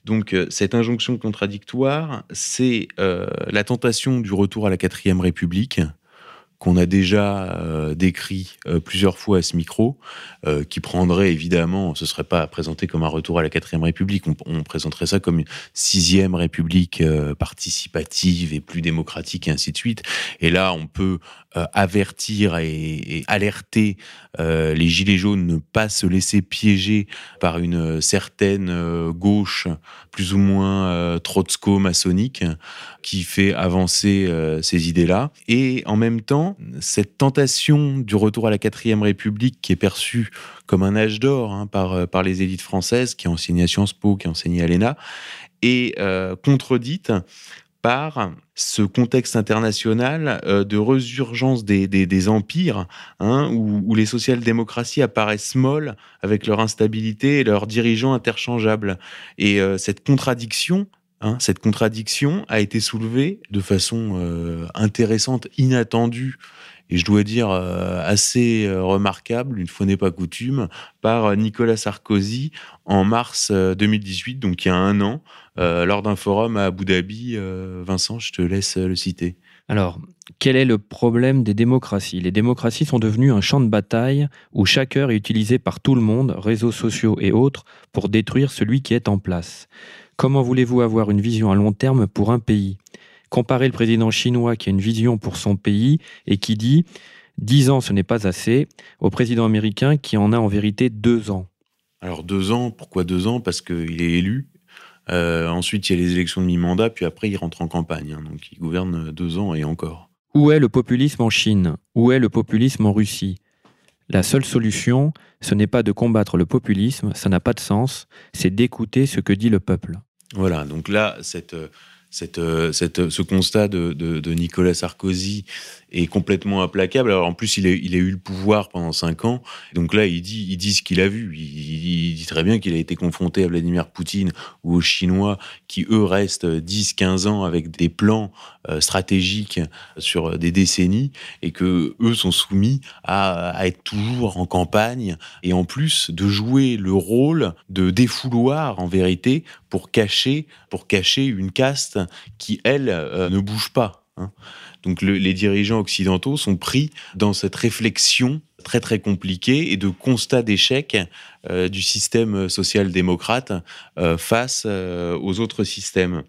Donc cette injonction contradictoire, c'est la tentation du retour à la quatrième République, qu'on a déjà euh, décrit euh, plusieurs fois à ce micro, euh, qui prendrait évidemment, ce serait pas présenté comme un retour à la quatrième République, on, présenterait ça comme une sixième République participative et plus démocratique et ainsi de suite. Et là, on peut avertir et, et alerter les gilets jaunes ne pas se laisser piéger par une certaine gauche plus ou moins trotsko-maçonnique qui fait avancer ces idées-là. Et en même temps, cette tentation du retour à la quatrième République qui est perçue comme un âge d'or hein, par, euh, par les élites françaises qui enseigné à Sciences Po, qui enseigné à l'ENA, est euh, contredite par ce contexte international euh, de résurgence des, empires, hein, où, les social-démocraties apparaissent molles avec leur instabilité et leurs dirigeants interchangeables. Et cette contradiction Hein, cette contradiction a été soulevée de façon euh, intéressante, inattendue, et je dois dire euh, assez euh, remarquable, une fois n'est pas coutume, par Nicolas Sarkozy en mars 2018, donc il y a un an, lors d'un forum à Abu Dhabi. Vincent, je te laisse le citer. Alors, quel est le problème des démocraties? Les démocraties sont devenues un champ de bataille où chaque heure est utilisé par tout le monde, réseaux sociaux et autres, pour détruire celui qui est en place. Comment voulez-vous avoir une vision à long terme pour un pays? Comparez le président chinois qui a une vision pour son pays et qui dit 10 ans ce n'est pas assez, au président américain qui en a en vérité deux ans. Alors deux ans, pourquoi deux ans? Parce qu'il est élu. Euh, ensuite, il y a les élections de mi-mandat, puis après, il rentre en campagne. Hein. donc, il gouverne deux ans et encore. Où est le populisme en Chine? Où est le populisme en Russie? La seule solution, ce n'est pas de combattre le populisme, ça n'a pas de sens, c'est d'écouter ce que dit le peuple. Voilà, donc là, cette, cette, cette, ce constat de, de, Nicolas Sarkozy est complètement implacable. Alors en plus, il a, eu le pouvoir pendant cinq ans. Donc là, il dit, ce qu'il a vu. Il, dit très bien qu'il a été confronté à Vladimir Poutine ou aux Chinois qui, eux, restent 10-15 ans avec des plans euh, stratégiques sur des décennies et que eux sont soumis à, à, être toujours en campagne et en plus de jouer le rôle de défouloir en vérité pour cacher, pour cacher une caste qui, elle, euh, ne bouge pas. Hein. Donc les dirigeants occidentaux sont pris dans cette réflexion très très compliquée et de constat d'échec euh, du système social-démocrate euh, face aux autres systèmes.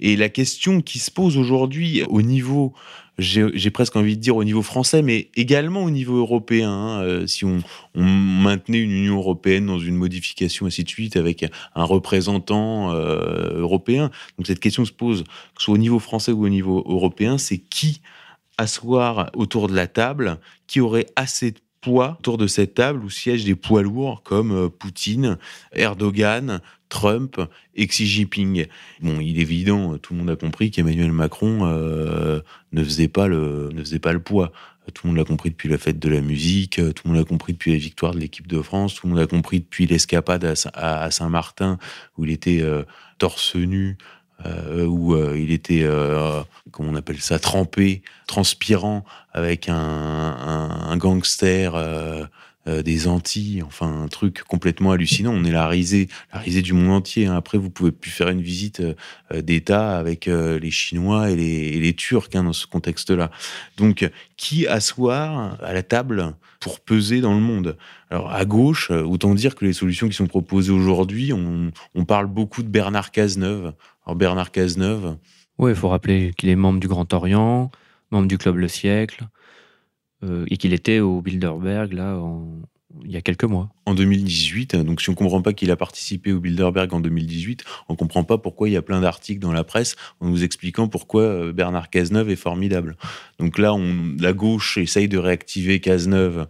Et la question qui se pose aujourd'hui au niveau j'ai presque envie de dire au niveau français, mais également au niveau européen. Hein, euh, si on, maintenait une Union européenne dans une modification, ainsi de suite, avec un représentant euh, européen. Donc cette question se pose, que ce soit au niveau français ou au niveau européen, c'est qui asseoir autour de la table, qui aurait assez de poids autour de cette table où siègent des poids lourds comme euh, Poutine, Erdogan, Trump et Xi Jinping. Bon, il est évident, tout le monde a compris qu'Emmanuel Macron euh, ne faisait pas le ne faisait pas le poids. Tout le monde l'a compris depuis la fête de la musique, tout le monde l'a compris depuis la victoire de l'équipe de France, tout le monde l'a compris depuis l'escapade à, Saint-Martin où il était euh, torse nu, euh, où il était, comment on appelle ça, trempé, transpirant, avec un, un gangster euh, des Antilles, enfin un truc complètement hallucinant. On est la risée, la risée du monde entier. Hein. Après, vous pouvez plus faire une visite euh, d'État avec euh, les Chinois et les, Turcs hein, dans ce contexte-là. Donc, qui asseoir à la table pour peser dans le monde? Alors, à gauche, autant dire que les solutions qui sont proposées aujourd'hui, on, on parle beaucoup de Bernard Cazeneuve. Alors, Bernard Cazeneuve. Oui, il faut rappeler qu'il est membre du Grand Orient, membre du Club Le Siècle. Euh, et qu'il était au Bilderberg là en, il y a quelques mois. En 2018, donc si on ne comprend pas qu'il a participé au Bilderberg en 2018, on ne comprend pas pourquoi il y a plein d'articles dans la presse en nous expliquant pourquoi euh, Bernard Cazeneuve est formidable. Donc là, on, la gauche essaye de réactiver Cazeneuve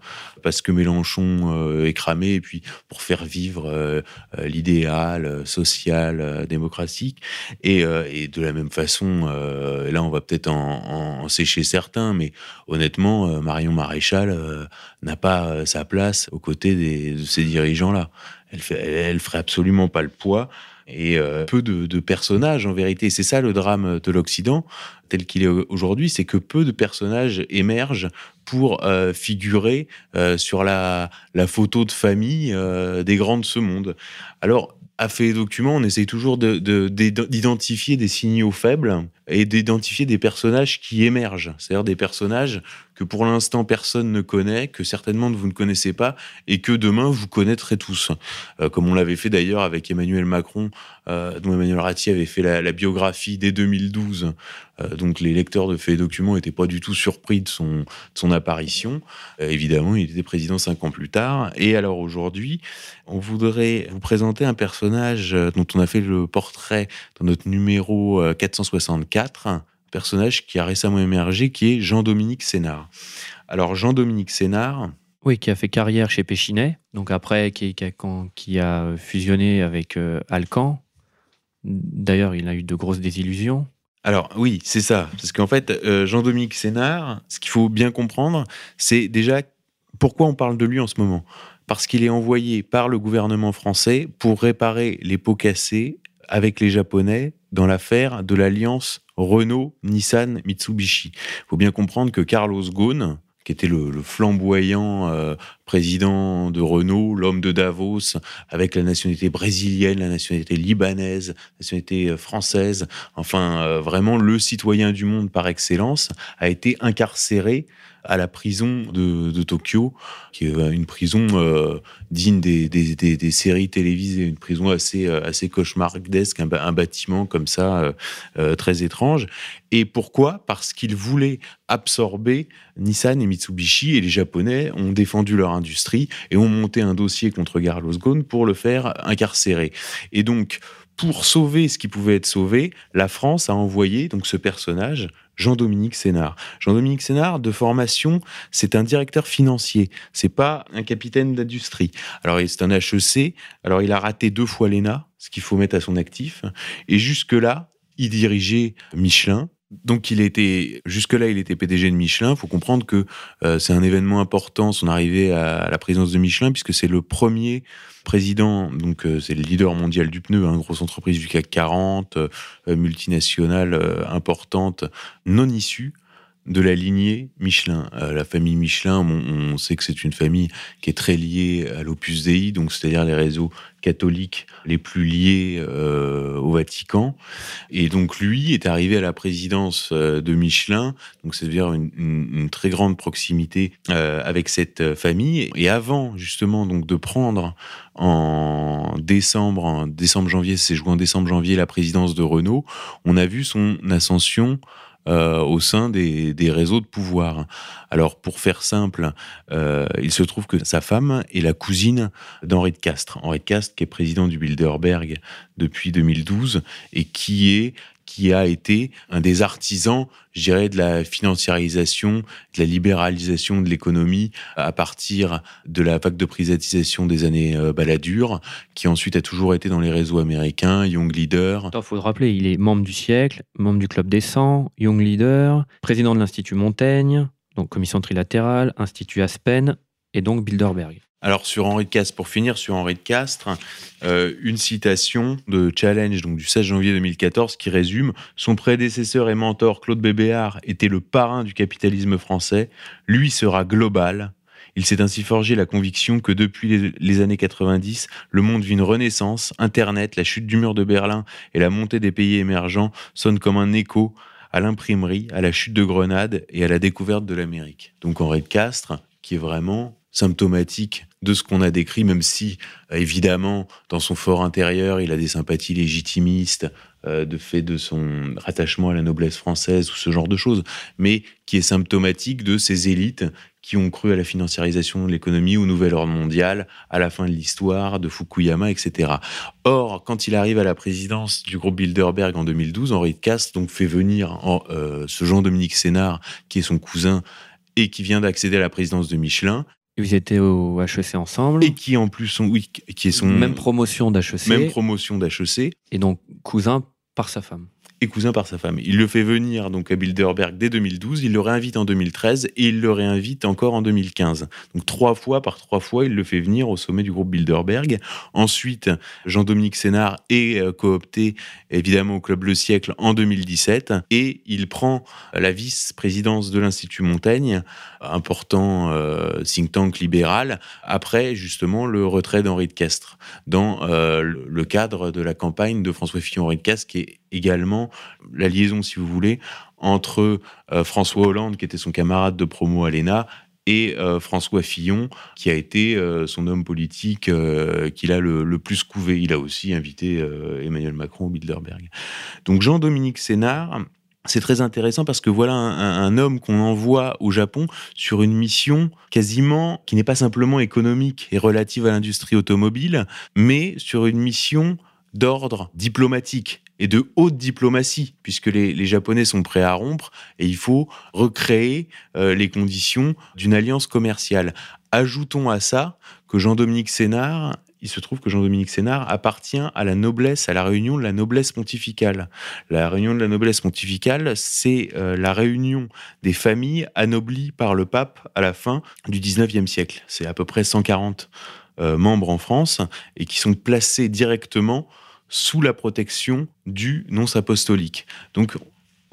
parce que Mélenchon euh, est cramé, et puis pour faire vivre euh, l'idéal social, démocratique. Et, de la même façon, là, on va peut-être en, en, sécher certains, mais honnêtement, Marion Maréchal n'a pas sa place aux côtés de ces dirigeants-là. Elle, fait, ferait absolument pas le poids et euh, peu de, personnages en vérité. C'est ça le drame de l'Occident tel qu'il est aujourd'hui, c'est que peu de personnages émergent pour euh, figurer euh, sur la, la, photo de famille des grands de ce monde. Alors, à fait documents, on essaye toujours d'identifier des signaux faibles et d'identifier des personnages qui émergent, c'est-à-dire des personnages que pour l'instant personne ne connaît, que certainement vous ne connaissez pas et que demain vous connaîtrez tous. Euh, comme on l'avait fait d'ailleurs avec Emmanuel Macron, euh, dont Emmanuel Ratti avait fait la, biographie dès 2012. Euh, donc les lecteurs de faits et documents n'étaient pas du tout surpris de son, de son apparition. évidemment, il était président cinq ans plus tard. Et alors aujourd'hui, on voudrait vous présenter un personnage dont on a fait le portrait dans notre numéro 464 personnage qui a récemment émergé, qui est Jean-Dominique Sénard. Alors Jean-Dominique Sénard... Oui, qui a fait carrière chez Péchinet, donc après qui, qui, a, fusionné avec euh, Alcan. D'ailleurs, il a eu de grosses désillusions. Alors oui, c'est ça. Parce qu'en fait, euh, Jean-Dominique Sénard, ce qu'il faut bien comprendre, c'est déjà pourquoi on parle de lui en ce moment. Parce qu'il est envoyé par le gouvernement français pour réparer les pots cassés avec les Japonais dans l'affaire de l'alliance Renault, Nissan, Mitsubishi. Il faut bien comprendre que Carlos Ghosn, qui était le, flamboyant euh, président de Renault, l'homme de Davos, avec la nationalité brésilienne, la nationalité libanaise, la nationalité euh, française, enfin euh, vraiment le citoyen du monde par excellence, a été incarcéré à la prison de, Tokyo, qui est une prison euh, digne des, séries télévisées, une prison assez, euh, assez cauchemardesque, un, bâtiment comme ça, euh, très étrange. Et pourquoi? Parce qu'ils voulaient absorber Nissan et Mitsubishi, et les Japonais ont défendu leur industrie et ont monté un dossier contre Carlos Ghosn pour le faire incarcérer. Et donc, pour sauver ce qui pouvait être sauvé, la France a envoyé donc ce personnage, Jean-Dominique Sénard. Jean-Dominique Sénard, de formation, c'est un directeur financier. C'est pas un capitaine d'industrie. Alors, c'est un HEC. Alors, il a raté deux fois l'ENA, ce qu'il faut mettre à son actif. Et jusque-là, il dirigeait Michelin, donc il était jusque-là, il était PDG de Michelin. Il faut comprendre que euh, c'est un événement important son arrivée à, la présidence de Michelin, puisque c'est le premier président. Donc euh, c'est le leader mondial du pneu, hein, grosse entreprise du CAC 40, euh, multinationale importante, non issue de la lignée Michelin. Euh, la famille Michelin, on, sait que c'est une famille qui est très liée à l'Opus Dei, donc c'est-à-dire les réseaux catholiques les plus liés euh, au Vatican. Et donc lui est arrivé à la présidence euh, de Michelin, donc c'est-à-dire une, très grande proximité avec cette famille. Et avant justement donc de prendre en décembre, en décembre-janvier, c'est joué en décembre-janvier la présidence de Renault, on a vu son ascension euh, au sein des, réseaux de pouvoir. Alors, pour faire simple, euh, il se trouve que sa femme est la cousine d'Henri de Castres. Henri de Castres, qui est président du Bilderberg depuis 2012 et qui est qui a été un des artisans, je dirais, de la financiarisation, de la libéralisation de l'économie à partir de la vague de privatisation des années euh, Balladur, qui ensuite a toujours été dans les réseaux américains, Young Leader. Il faut le rappeler, il est membre du siècle, membre du Club des 100, Young Leader, président de l'Institut Montaigne, donc commission trilatérale, Institut Aspen et donc Bilderberg. Alors sur Henri de Castres, pour finir sur Henri de Castres, euh, une citation de Challenge donc du 16 janvier 2014 qui résume Son prédécesseur et mentor Claude Bébéard était le parrain du capitalisme français, lui sera global. Il s'est ainsi forgé la conviction que depuis les, années 90, le monde vit une renaissance, Internet, la chute du mur de Berlin et la montée des pays émergents sonnent comme un écho à l'imprimerie, à la chute de Grenade et à la découverte de l'Amérique. Donc Henri de Castres, qui est vraiment symptomatique de ce qu'on a décrit, même si, euh, évidemment, dans son fort intérieur, il a des sympathies légitimistes, euh, de fait de son rattachement à la noblesse française ou ce genre de choses, mais qui est symptomatique de ces élites qui ont cru à la financiarisation de l'économie, au nouvel ordre mondial, à la fin de l'histoire, de Fukuyama, etc. Or, quand il arrive à la présidence du groupe Bilderberg en 2012, Henri de Cast donc fait venir euh, ce Jean-Dominique Sénard, qui est son cousin et qui vient d'accéder à la présidence de Michelin, ils étaient au HEC ensemble. Et qui en plus sont, oui, qui est son même promotion d'HEC. Même promotion d'HEC. Et donc cousin par sa femme et cousin par sa femme. Il le fait venir donc à Bilderberg dès 2012, il le réinvite en 2013 et il le réinvite encore en 2015. Donc trois fois par trois fois, il le fait venir au sommet du groupe Bilderberg. Ensuite, Jean-Dominique Sénard est euh, coopté évidemment au club Le Siècle en 2017 et il prend la vice-présidence de l'Institut Montaigne, important euh, think tank libéral, après justement le retrait d'Henri de Castres dans euh, le cadre de la campagne de François Fillon-Henri de Castres qui est également la liaison, si vous voulez, entre euh, François Hollande, qui était son camarade de promo à l'ENA, et François Fillon, qui a été son homme politique qu'il a le, plus couvé. Il a aussi invité Emmanuel Macron au Bilderberg. Donc Jean-Dominique Sénard, c'est très intéressant parce que voilà un, homme qu'on envoie au Japon sur une mission quasiment qui n'est pas simplement économique et relative à l'industrie automobile, mais sur une mission d'ordre diplomatique et de haute diplomatie, puisque les, Japonais sont prêts à rompre et il faut recréer euh, les conditions d'une alliance commerciale. Ajoutons à ça que Jean-Dominique Sénard il se trouve que Jean-Dominique Sénard appartient à la noblesse, à la réunion de la noblesse pontificale. La réunion de la noblesse pontificale, c'est euh, la réunion des familles anoblies par le pape à la fin du 19e siècle. C'est à peu près 140 euh, membres en France et qui sont placés directement sous la protection du nonce apostolique. Donc,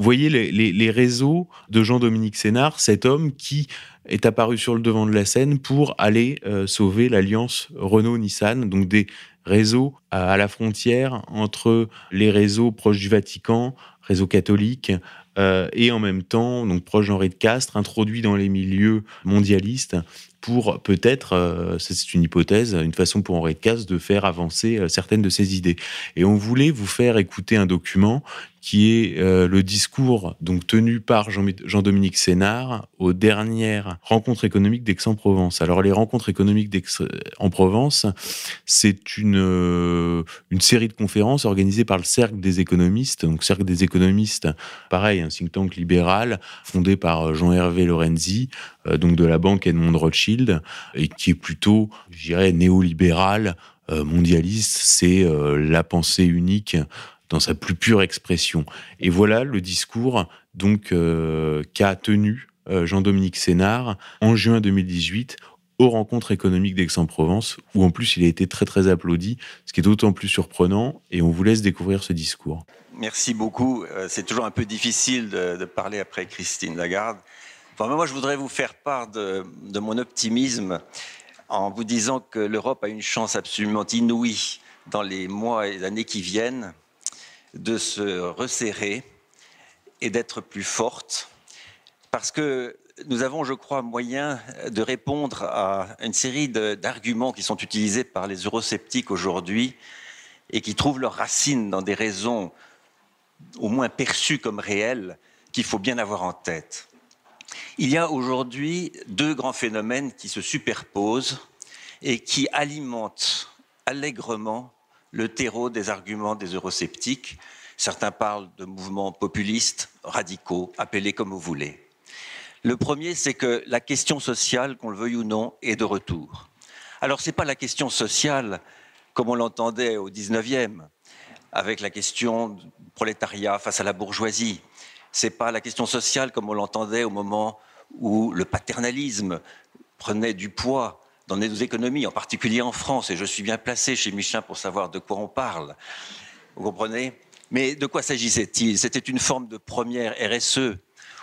vous voyez les, réseaux de Jean-Dominique Sénard, cet homme qui est apparu sur le devant de la scène pour aller euh, sauver l'alliance Renault-Nissan, donc des réseaux à, la frontière entre les réseaux proches du Vatican, réseau catholique, euh, et en même temps, donc proche d'Henri de Castres, introduit dans les milieux mondialistes pour peut-être, euh, c'est une hypothèse, une façon pour Henri de Castres de faire avancer euh, certaines de ses idées. Et on voulait vous faire écouter un document qui est euh, le discours donc tenu par Jean-Dominique Sénard aux dernières rencontres économiques d'Aix-en-Provence. Alors les rencontres économiques d'Aix-en-Provence, c'est une, une série de conférences organisées par le Cercle des économistes. Donc Cercle des économistes, pareil, un think tank libéral fondé par Jean-Hervé Lorenzi, donc de la banque Edmond Rothschild, et qui est plutôt, je dirais, néolibéral, mondialiste. C'est la pensée unique dans sa plus pure expression. Et voilà le discours donc euh, qu'a tenu euh, Jean-Dominique Sénard en juin 2018 aux rencontres économiques d'Aix-en-Provence, où en plus il a été très très applaudi, ce qui est d'autant plus surprenant, et on vous laisse découvrir ce discours. Merci beaucoup. Euh, c'est toujours un peu difficile de, parler après Christine Lagarde. Moi, je voudrais vous faire part de, de mon optimisme en vous disant que l'Europe a une chance absolument inouïe dans les mois et années qui viennent de se resserrer et d'être plus forte, parce que nous avons, je crois, moyen de répondre à une série d'arguments qui sont utilisés par les eurosceptiques aujourd'hui et qui trouvent leurs racines dans des raisons au moins perçues comme réelles qu'il faut bien avoir en tête. Il y a aujourd'hui deux grands phénomènes qui se superposent et qui alimentent allègrement le terreau des arguments des eurosceptiques. Certains parlent de mouvements populistes, radicaux, appelés comme vous voulez. Le premier, c'est que la question sociale, qu'on le veuille ou non, est de retour. Alors, ce n'est pas la question sociale comme on l'entendait au 19e, avec la question du prolétariat face à la bourgeoisie. Ce n'est pas la question sociale comme on l'entendait au moment où le paternalisme prenait du poids dans nos économies, en particulier en France, et je suis bien placé chez Michelin pour savoir de quoi on parle. Vous comprenez? Mais de quoi s'agissait-il? C'était une forme de première RSE.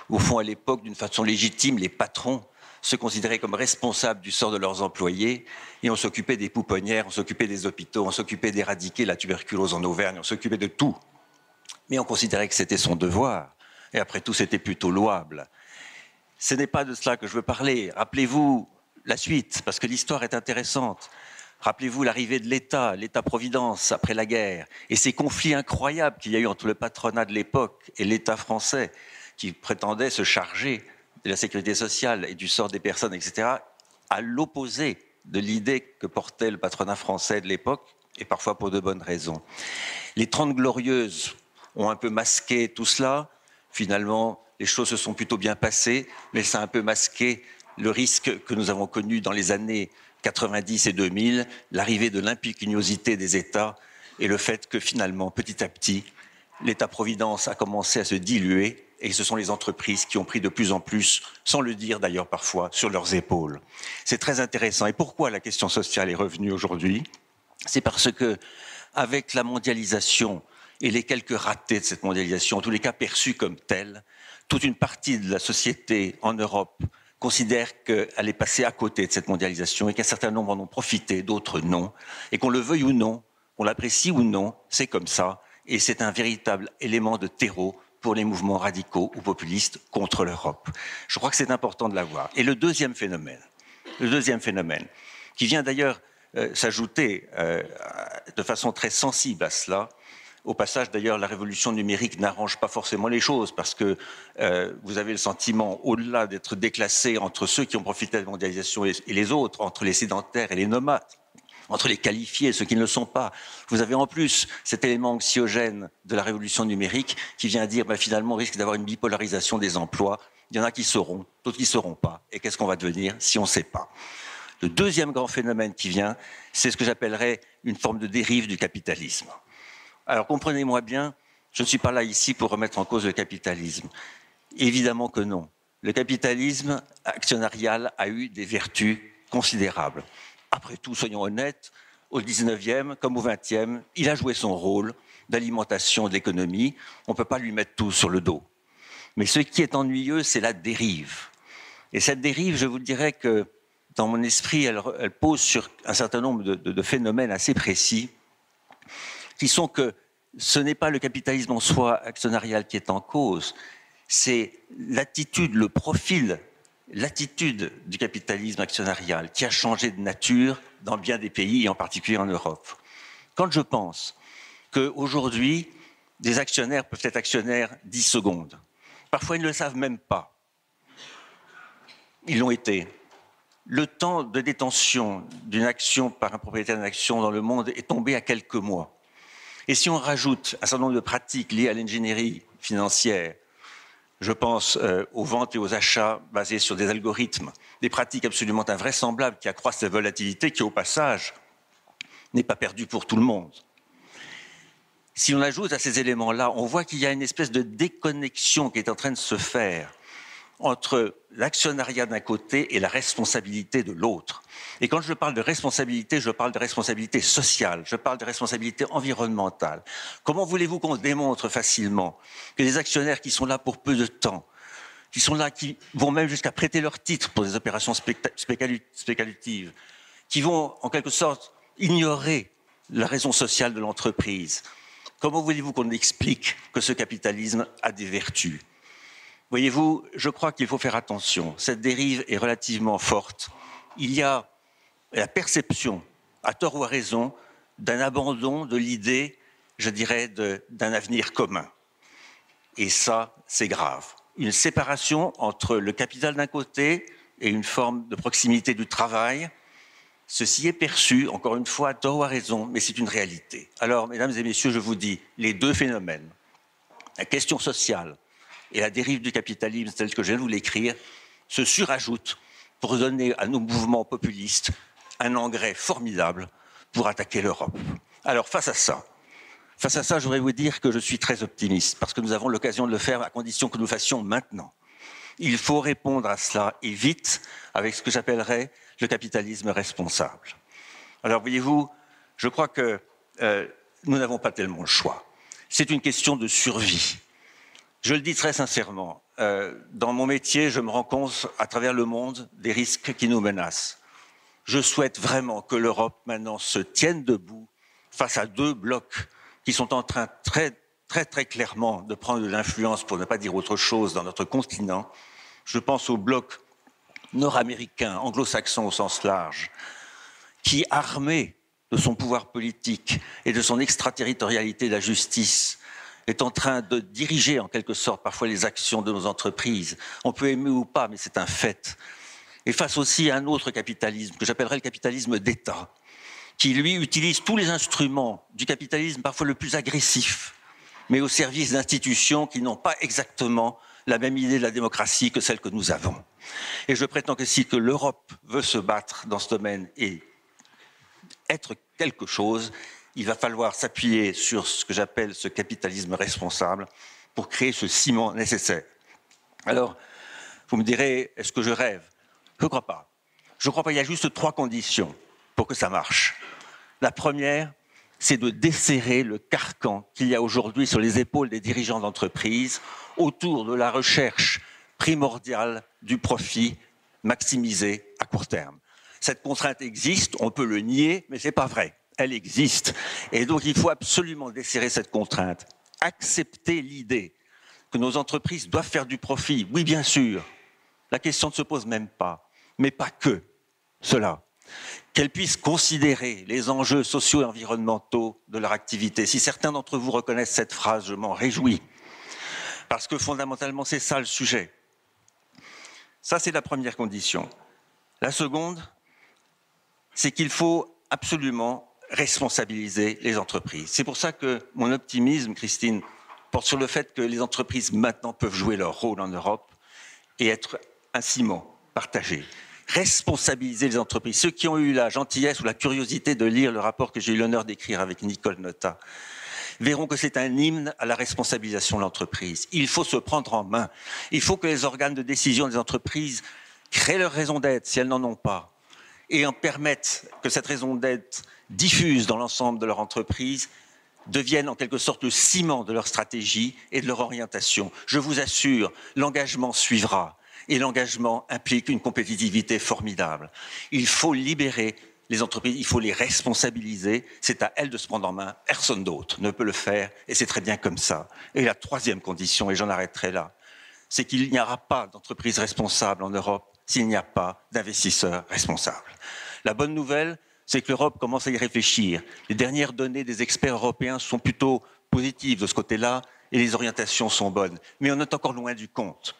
Au fond, à l'époque, d'une façon légitime, les patrons se considéraient comme responsables du sort de leurs employés et on s'occupait des pouponnières, on s'occupait des hôpitaux, on s'occupait d'éradiquer la tuberculose en Auvergne, on s'occupait de tout. Mais on considérait que c'était son devoir. Et après tout, c'était plutôt louable. Ce n'est pas de cela que je veux parler. Rappelez-vous la suite, parce que l'histoire est intéressante. Rappelez-vous l'arrivée de l'État, l'État-providence après la guerre, et ces conflits incroyables qu'il y a eu entre le patronat de l'époque et l'État français, qui prétendait se charger de la sécurité sociale et du sort des personnes, etc., à l'opposé de l'idée que portait le patronat français de l'époque, et parfois pour de bonnes raisons. Les Trente Glorieuses ont un peu masqué tout cela. Finalement, les choses se sont plutôt bien passées, mais ça a un peu masqué le risque que nous avons connu dans les années 90 et 2000, l'arrivée de l'impécuniosité des États et le fait que finalement, petit à petit, l'État-providence a commencé à se diluer et ce sont les entreprises qui ont pris de plus en plus, sans le dire d'ailleurs parfois, sur leurs épaules. C'est très intéressant. Et pourquoi la question sociale est revenue aujourd'hui? C'est parce que, avec la mondialisation et les quelques ratés de cette mondialisation, en tous les cas perçus comme tels, toute une partie de la société en Europe considère qu'elle est passée à côté de cette mondialisation et qu'un certain nombre en ont profité, d'autres non, et qu'on le veuille ou non, qu'on l'apprécie ou non, c'est comme ça, et c'est un véritable élément de terreau pour les mouvements radicaux ou populistes contre l'Europe. Je crois que c'est important de l'avoir. Et le deuxième phénomène, le deuxième phénomène, qui vient d'ailleurs euh, s'ajouter euh, de façon très sensible à cela, au passage, d'ailleurs, la révolution numérique n'arrange pas forcément les choses parce que euh, vous avez le sentiment, au-delà d'être déclassé entre ceux qui ont profité de la mondialisation et les autres, entre les sédentaires et les nomades, entre les qualifiés et ceux qui ne le sont pas. Vous avez en plus cet élément anxiogène de la révolution numérique qui vient dire ben, finalement on risque d'avoir une bipolarisation des emplois. Il y en a qui seront, d'autres qui ne seront pas. Et qu'est-ce qu'on va devenir si on ne sait pas? Le deuxième grand phénomène qui vient, c'est ce que j'appellerais une forme de dérive du capitalisme. Alors comprenez-moi bien, je ne suis pas là ici pour remettre en cause le capitalisme. Évidemment que non. Le capitalisme actionnarial a eu des vertus considérables. Après tout, soyons honnêtes, au 19e comme au 20e, il a joué son rôle d'alimentation de l'économie. On ne peut pas lui mettre tout sur le dos. Mais ce qui est ennuyeux, c'est la dérive. Et cette dérive, je vous dirais que dans mon esprit, elle, pose sur un certain nombre de, phénomènes assez précis, qui sont que ce n'est pas le capitalisme en soi actionnarial qui est en cause, c'est l'attitude, le profil l'attitude du capitalisme actionnarial qui a changé de nature dans bien des pays et en particulier en Europe. Quand je pense qu'aujourd'hui, des actionnaires peuvent être actionnaires 10 secondes, parfois ils ne le savent même pas. Ils l'ont été. Le temps de détention d'une action par un propriétaire d'une action dans le monde est tombé à quelques mois. Et si on rajoute un certain nombre de pratiques liées à l'ingénierie financière, je pense euh, aux ventes et aux achats basés sur des algorithmes, des pratiques absolument invraisemblables qui accroissent la volatilité, qui au passage n'est pas perdue pour tout le monde. Si on ajoute à ces éléments-là, on voit qu'il y a une espèce de déconnexion qui est en train de se faire entre l'actionnariat d'un côté et la responsabilité de l'autre. Et quand je parle de responsabilité, je parle de responsabilité sociale, je parle de responsabilité environnementale. Comment voulez-vous qu'on démontre facilement que les actionnaires qui sont là pour peu de temps, qui sont là, qui vont même jusqu'à prêter leur titre pour des opérations spéculatives, qui vont en quelque sorte ignorer la raison sociale de l'entreprise, comment voulez-vous qu'on explique que ce capitalisme a des vertus? Voyez-vous, je crois qu'il faut faire attention. Cette dérive est relativement forte. Il y a la perception, à tort ou à raison, d'un abandon de l'idée, je dirais, d'un avenir commun. Et ça, c'est grave. Une séparation entre le capital d'un côté et une forme de proximité du travail, ceci est perçu, encore une fois, à tort ou à raison, mais c'est une réalité. Alors, mesdames et messieurs, je vous dis, les deux phénomènes, la question sociale et la dérive du capitalisme telle que je viens de vous l'écrire se surajoutent pour donner à nos mouvements populistes un engrais formidable pour attaquer l'Europe. Alors face à ça, face à ça, je voudrais vous dire que je suis très optimiste parce que nous avons l'occasion de le faire à condition que nous fassions maintenant. Il faut répondre à cela et vite avec ce que j'appellerais le capitalisme responsable. Alors voyez-vous, je crois que euh, nous n'avons pas tellement le choix. C'est une question de survie. Je le dis très sincèrement, euh, dans mon métier, je me rends compte à travers le monde des risques qui nous menacent. Je souhaite vraiment que l'Europe maintenant se tienne debout face à deux blocs qui sont en train très très très clairement de prendre de l'influence, pour ne pas dire autre chose, dans notre continent. Je pense au bloc nord-américain, anglo-saxon au sens large, qui, armé de son pouvoir politique et de son extraterritorialité de la justice, est en train de diriger en quelque sorte parfois les actions de nos entreprises. On peut aimer ou pas, mais c'est un fait. Et face aussi à un autre capitalisme que j'appellerais le capitalisme d'État, qui lui utilise tous les instruments du capitalisme parfois le plus agressif, mais au service d'institutions qui n'ont pas exactement la même idée de la démocratie que celle que nous avons. Et je prétends que si l'Europe veut se battre dans ce domaine et être quelque chose, il va falloir s'appuyer sur ce que j'appelle ce capitalisme responsable pour créer ce ciment nécessaire. Alors, vous me direz, est-ce que je rêve? Je ne crois pas. Je ne crois pas. Il y a juste trois conditions pour que ça marche. La première, c'est de desserrer le carcan qu'il y a aujourd'hui sur les épaules des dirigeants d'entreprise autour de la recherche primordiale du profit maximisé à court terme. Cette contrainte existe, on peut le nier, mais ce n'est pas vrai. Elle existe. Et donc il faut absolument desserrer cette contrainte. Accepter l'idée que nos entreprises doivent faire du profit. Oui, bien sûr. La question ne se pose même pas. Mais pas que cela qu'elles puissent considérer les enjeux sociaux et environnementaux de leur activité. Si certains d'entre vous reconnaissent cette phrase, je m'en réjouis, parce que fondamentalement, c'est ça le sujet. Ça, c'est la première condition. La seconde, c'est qu'il faut absolument responsabiliser les entreprises. C'est pour ça que mon optimisme, Christine, porte sur le fait que les entreprises maintenant peuvent jouer leur rôle en Europe et être un ciment partagé responsabiliser les entreprises. Ceux qui ont eu la gentillesse ou la curiosité de lire le rapport que j'ai eu l'honneur d'écrire avec Nicole Nota verront que c'est un hymne à la responsabilisation de l'entreprise. Il faut se prendre en main. Il faut que les organes de décision des entreprises créent leur raison d'être si elles n'en ont pas et en permettent que cette raison d'être diffuse dans l'ensemble de leur entreprise devienne en quelque sorte le ciment de leur stratégie et de leur orientation. Je vous assure, l'engagement suivra et l'engagement implique une compétitivité formidable. Il faut libérer les entreprises, il faut les responsabiliser. C'est à elles de se prendre en main. Personne d'autre ne peut le faire et c'est très bien comme ça. Et la troisième condition, et j'en arrêterai là, c'est qu'il n'y aura pas d'entreprise responsable en Europe s'il n'y a pas d'investisseurs responsables. La bonne nouvelle, c'est que l'Europe commence à y réfléchir. Les dernières données des experts européens sont plutôt positives de ce côté-là et les orientations sont bonnes. Mais on est encore loin du compte.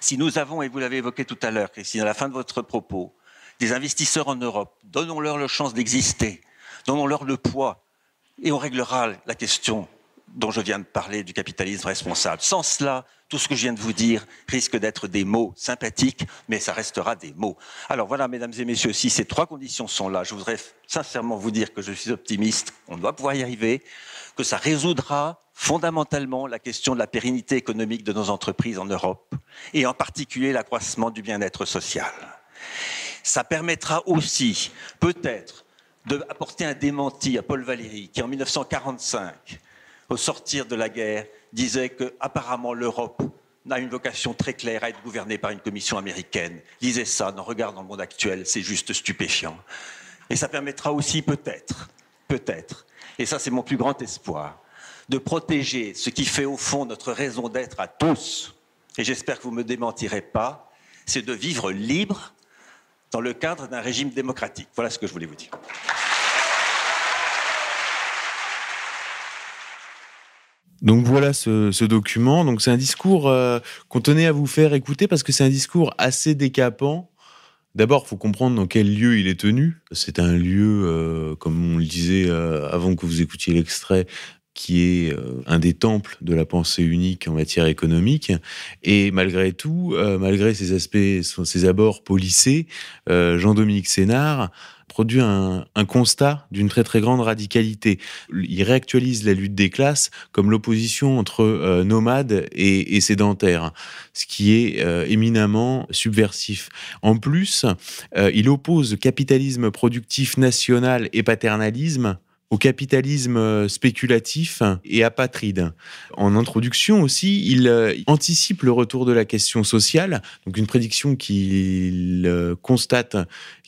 Si nous avons, et vous l'avez évoqué tout à l'heure, Christine, à la fin de votre propos, des investisseurs en Europe, donnons-leur la chance d'exister, donnons-leur le poids, et on réglera la question dont je viens de parler du capitalisme responsable. Sans cela, tout ce que je viens de vous dire risque d'être des mots sympathiques, mais ça restera des mots. Alors voilà, mesdames et messieurs, si ces trois conditions sont là, je voudrais sincèrement vous dire que je suis optimiste, on doit pouvoir y arriver, que ça résoudra fondamentalement la question de la pérennité économique de nos entreprises en Europe, et en particulier l'accroissement du bien-être social. Ça permettra aussi, peut-être, d'apporter un démenti à Paul Valéry, qui en 1945, au sortir de la guerre, disait que apparemment l'Europe a une vocation très claire à être gouvernée par une commission américaine. Lisez ça, dans Regard dans le monde actuel, c'est juste stupéfiant. Et ça permettra aussi peut-être, peut-être, et ça c'est mon plus grand espoir, de protéger ce qui fait au fond notre raison d'être à tous, et j'espère que vous ne me démentirez pas, c'est de vivre libre dans le cadre d'un régime démocratique. Voilà ce que je voulais vous dire. Donc voilà ce, document. Donc c'est un discours euh, qu'on tenait à vous faire écouter parce que c'est un discours assez décapant. D'abord, faut comprendre dans quel lieu il est tenu. C'est un lieu, euh, comme on le disait euh, avant que vous écoutiez l'extrait, qui est euh, un des temples de la pensée unique en matière économique. Et malgré tout, euh, malgré ses aspects, ses abords policés, euh, Jean-Dominique Sénard produit un, constat d'une très très grande radicalité. Il réactualise la lutte des classes comme l'opposition entre nomades et, et, sédentaires, ce qui est éminemment subversif. En plus, il oppose capitalisme productif national et paternalisme au capitalisme euh, spéculatif et apatride. En introduction aussi, il euh, anticipe le retour de la question sociale, donc une prédiction qu'il euh, constate,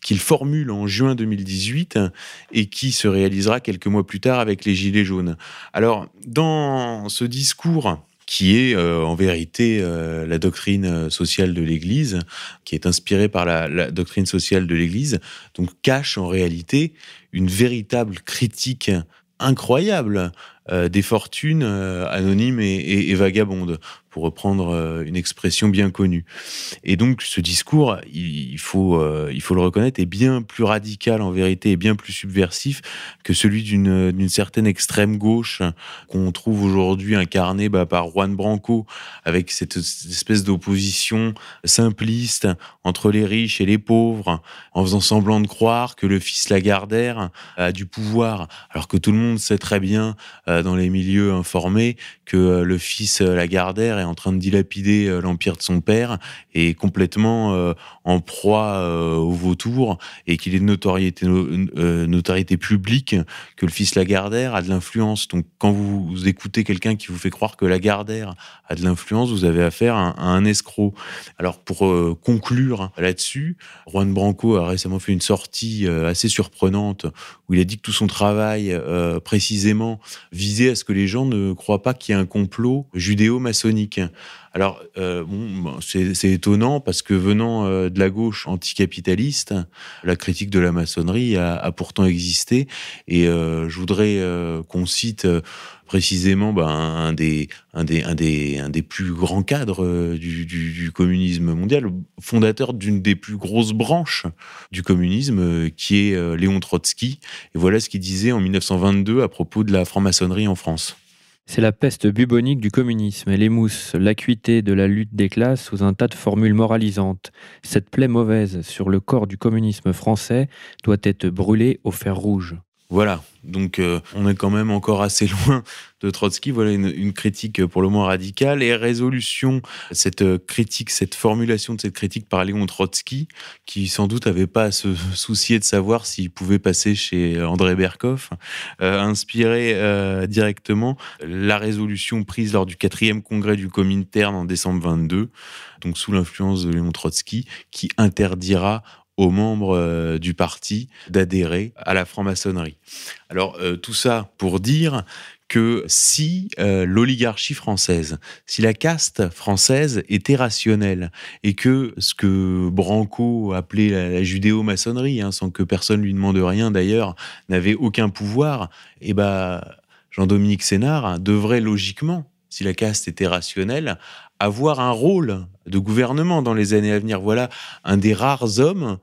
qu'il formule en juin 2018 et qui se réalisera quelques mois plus tard avec les Gilets jaunes. Alors, dans ce discours, qui est en vérité la doctrine sociale de l'Église, qui est inspirée par la, la doctrine sociale de l'Église, donc cache en réalité une véritable critique incroyable des fortunes anonymes et vagabondes pour reprendre euh, une expression bien connue. Et donc ce discours, il faut, euh, il faut le reconnaître, est bien plus radical en vérité et bien plus subversif que celui d'une certaine extrême gauche qu'on trouve aujourd'hui incarnée bah, par Juan Branco, avec cette, espèce d'opposition simpliste entre les riches et les pauvres, en faisant semblant de croire que le fils Lagardère a du pouvoir, alors que tout le monde sait très bien euh, dans les milieux informés que le fils Lagardère en train de dilapider euh, l'empire de son père et complètement euh, en proie euh, au vautour et qu'il est de notoriété publique que le fils Lagardère a de l'influence. Donc quand vous, écoutez quelqu'un qui vous fait croire que Lagardère a de l'influence, vous avez affaire à, un escroc. Alors pour conclure là-dessus, Juan Branco a récemment fait une sortie assez surprenante où il a dit que tout son travail précisément visait à ce que les gens ne croient pas qu'il y a un complot judéo-maçonnique alors, euh, c'est étonnant parce que venant euh, de la gauche anticapitaliste, la critique de la maçonnerie a, pourtant existé. Et euh, je voudrais qu'on cite précisément ben, un, des, plus grands cadres du, du communisme mondial, fondateur d'une des plus grosses branches du communisme, qui est Léon Trotsky. Et voilà ce qu'il disait en 1922 à propos de la franc-maçonnerie en France. C'est la peste bubonique du communisme. Elle émousse l'acuité de la lutte des classes sous un tas de formules moralisantes. Cette plaie mauvaise sur le corps du communisme français doit être brûlée au fer rouge. Voilà, donc euh, on est quand même encore assez loin de Trotsky. Voilà une, critique pour le moins radicale et résolution cette euh, critique, cette formulation de cette critique par Léon Trotsky, qui sans doute n'avait pas à se soucier de savoir s'il pouvait passer chez André Berkoff, euh, inspiré directement la résolution prise lors du quatrième congrès du Comintern en décembre 22, donc sous l'influence de Léon Trotsky, qui interdira aux membres euh, du parti d'adhérer à la franc-maçonnerie. Alors euh, tout ça pour dire que si euh, l'oligarchie française, si la caste française était rationnelle et que ce que Branco appelait la, judéo-maçonnerie, hein, sans que personne lui demande rien d'ailleurs, n'avait aucun pouvoir, eh ben Jean-Dominique Sénard devrait logiquement, si la caste était rationnelle, avoir un rôle de gouvernement dans les années à venir. Voilà un des rares hommes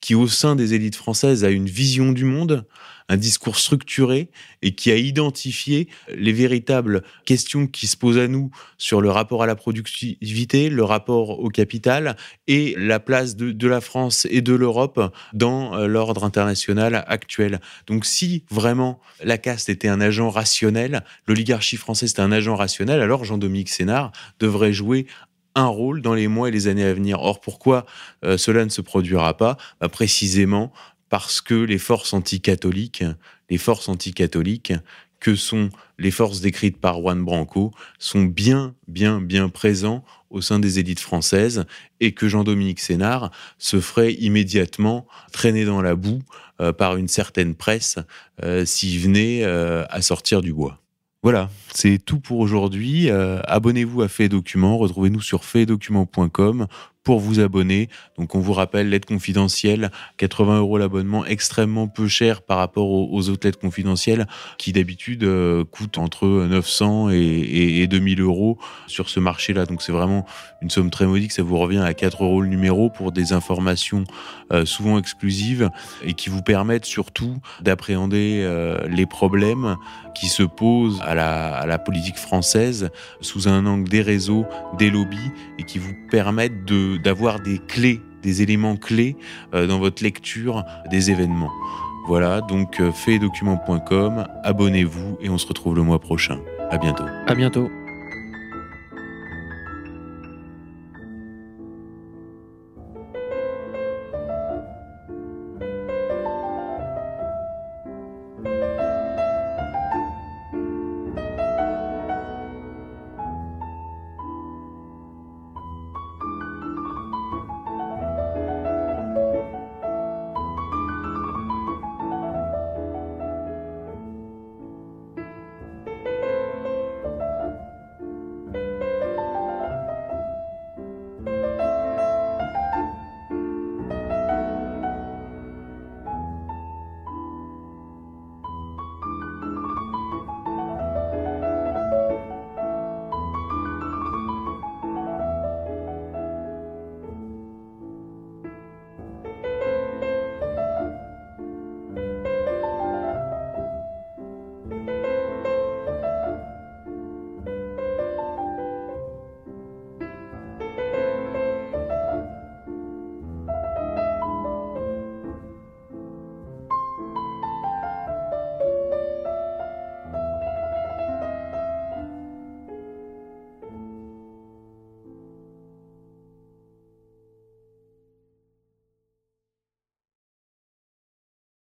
qui, au sein des élites françaises, a une vision du monde, un discours structuré et qui a identifié les véritables questions qui se posent à nous sur le rapport à la productivité, le rapport au capital et la place de, la France et de l'Europe dans euh, l'ordre international actuel. Donc si vraiment la caste était un agent rationnel, l'oligarchie française était un agent rationnel, alors Jean-Dominique Sénard devrait jouer un rôle dans les mois et les années à venir. Or, pourquoi euh, cela ne se produira pas? Bah, Précisément parce que les forces anticatholiques, les forces anticatholiques que sont les forces décrites par Juan Branco, sont bien, bien, bien présents au sein des élites françaises et que Jean-Dominique Sénard se ferait immédiatement traîner dans la boue euh, par une certaine presse euh, s'il venait à sortir du bois. Voilà, c'est tout pour aujourd'hui. Euh, abonnez-vous à Fait Documents, retrouvez-nous sur faitdocuments.com pour vous abonner. Donc on vous rappelle l'aide confidentielle, 80 euros l'abonnement, extrêmement peu cher par rapport aux, autres lettres confidentielles qui d'habitude euh, coûtent entre 900 et, et, 2000 euros sur ce marché-là. Donc c'est vraiment une somme très modique, ça vous revient à 4 euros le numéro pour des informations euh, souvent exclusives et qui vous permettent surtout d'appréhender euh, les problèmes qui se posent à la, politique française sous un angle des réseaux, des lobbies et qui vous permettent d'avoir des clés, des éléments clés euh, dans votre lecture des événements. Voilà, donc euh, faitdocuments.com, abonnez-vous et on se retrouve le mois prochain. À bientôt. À bientôt.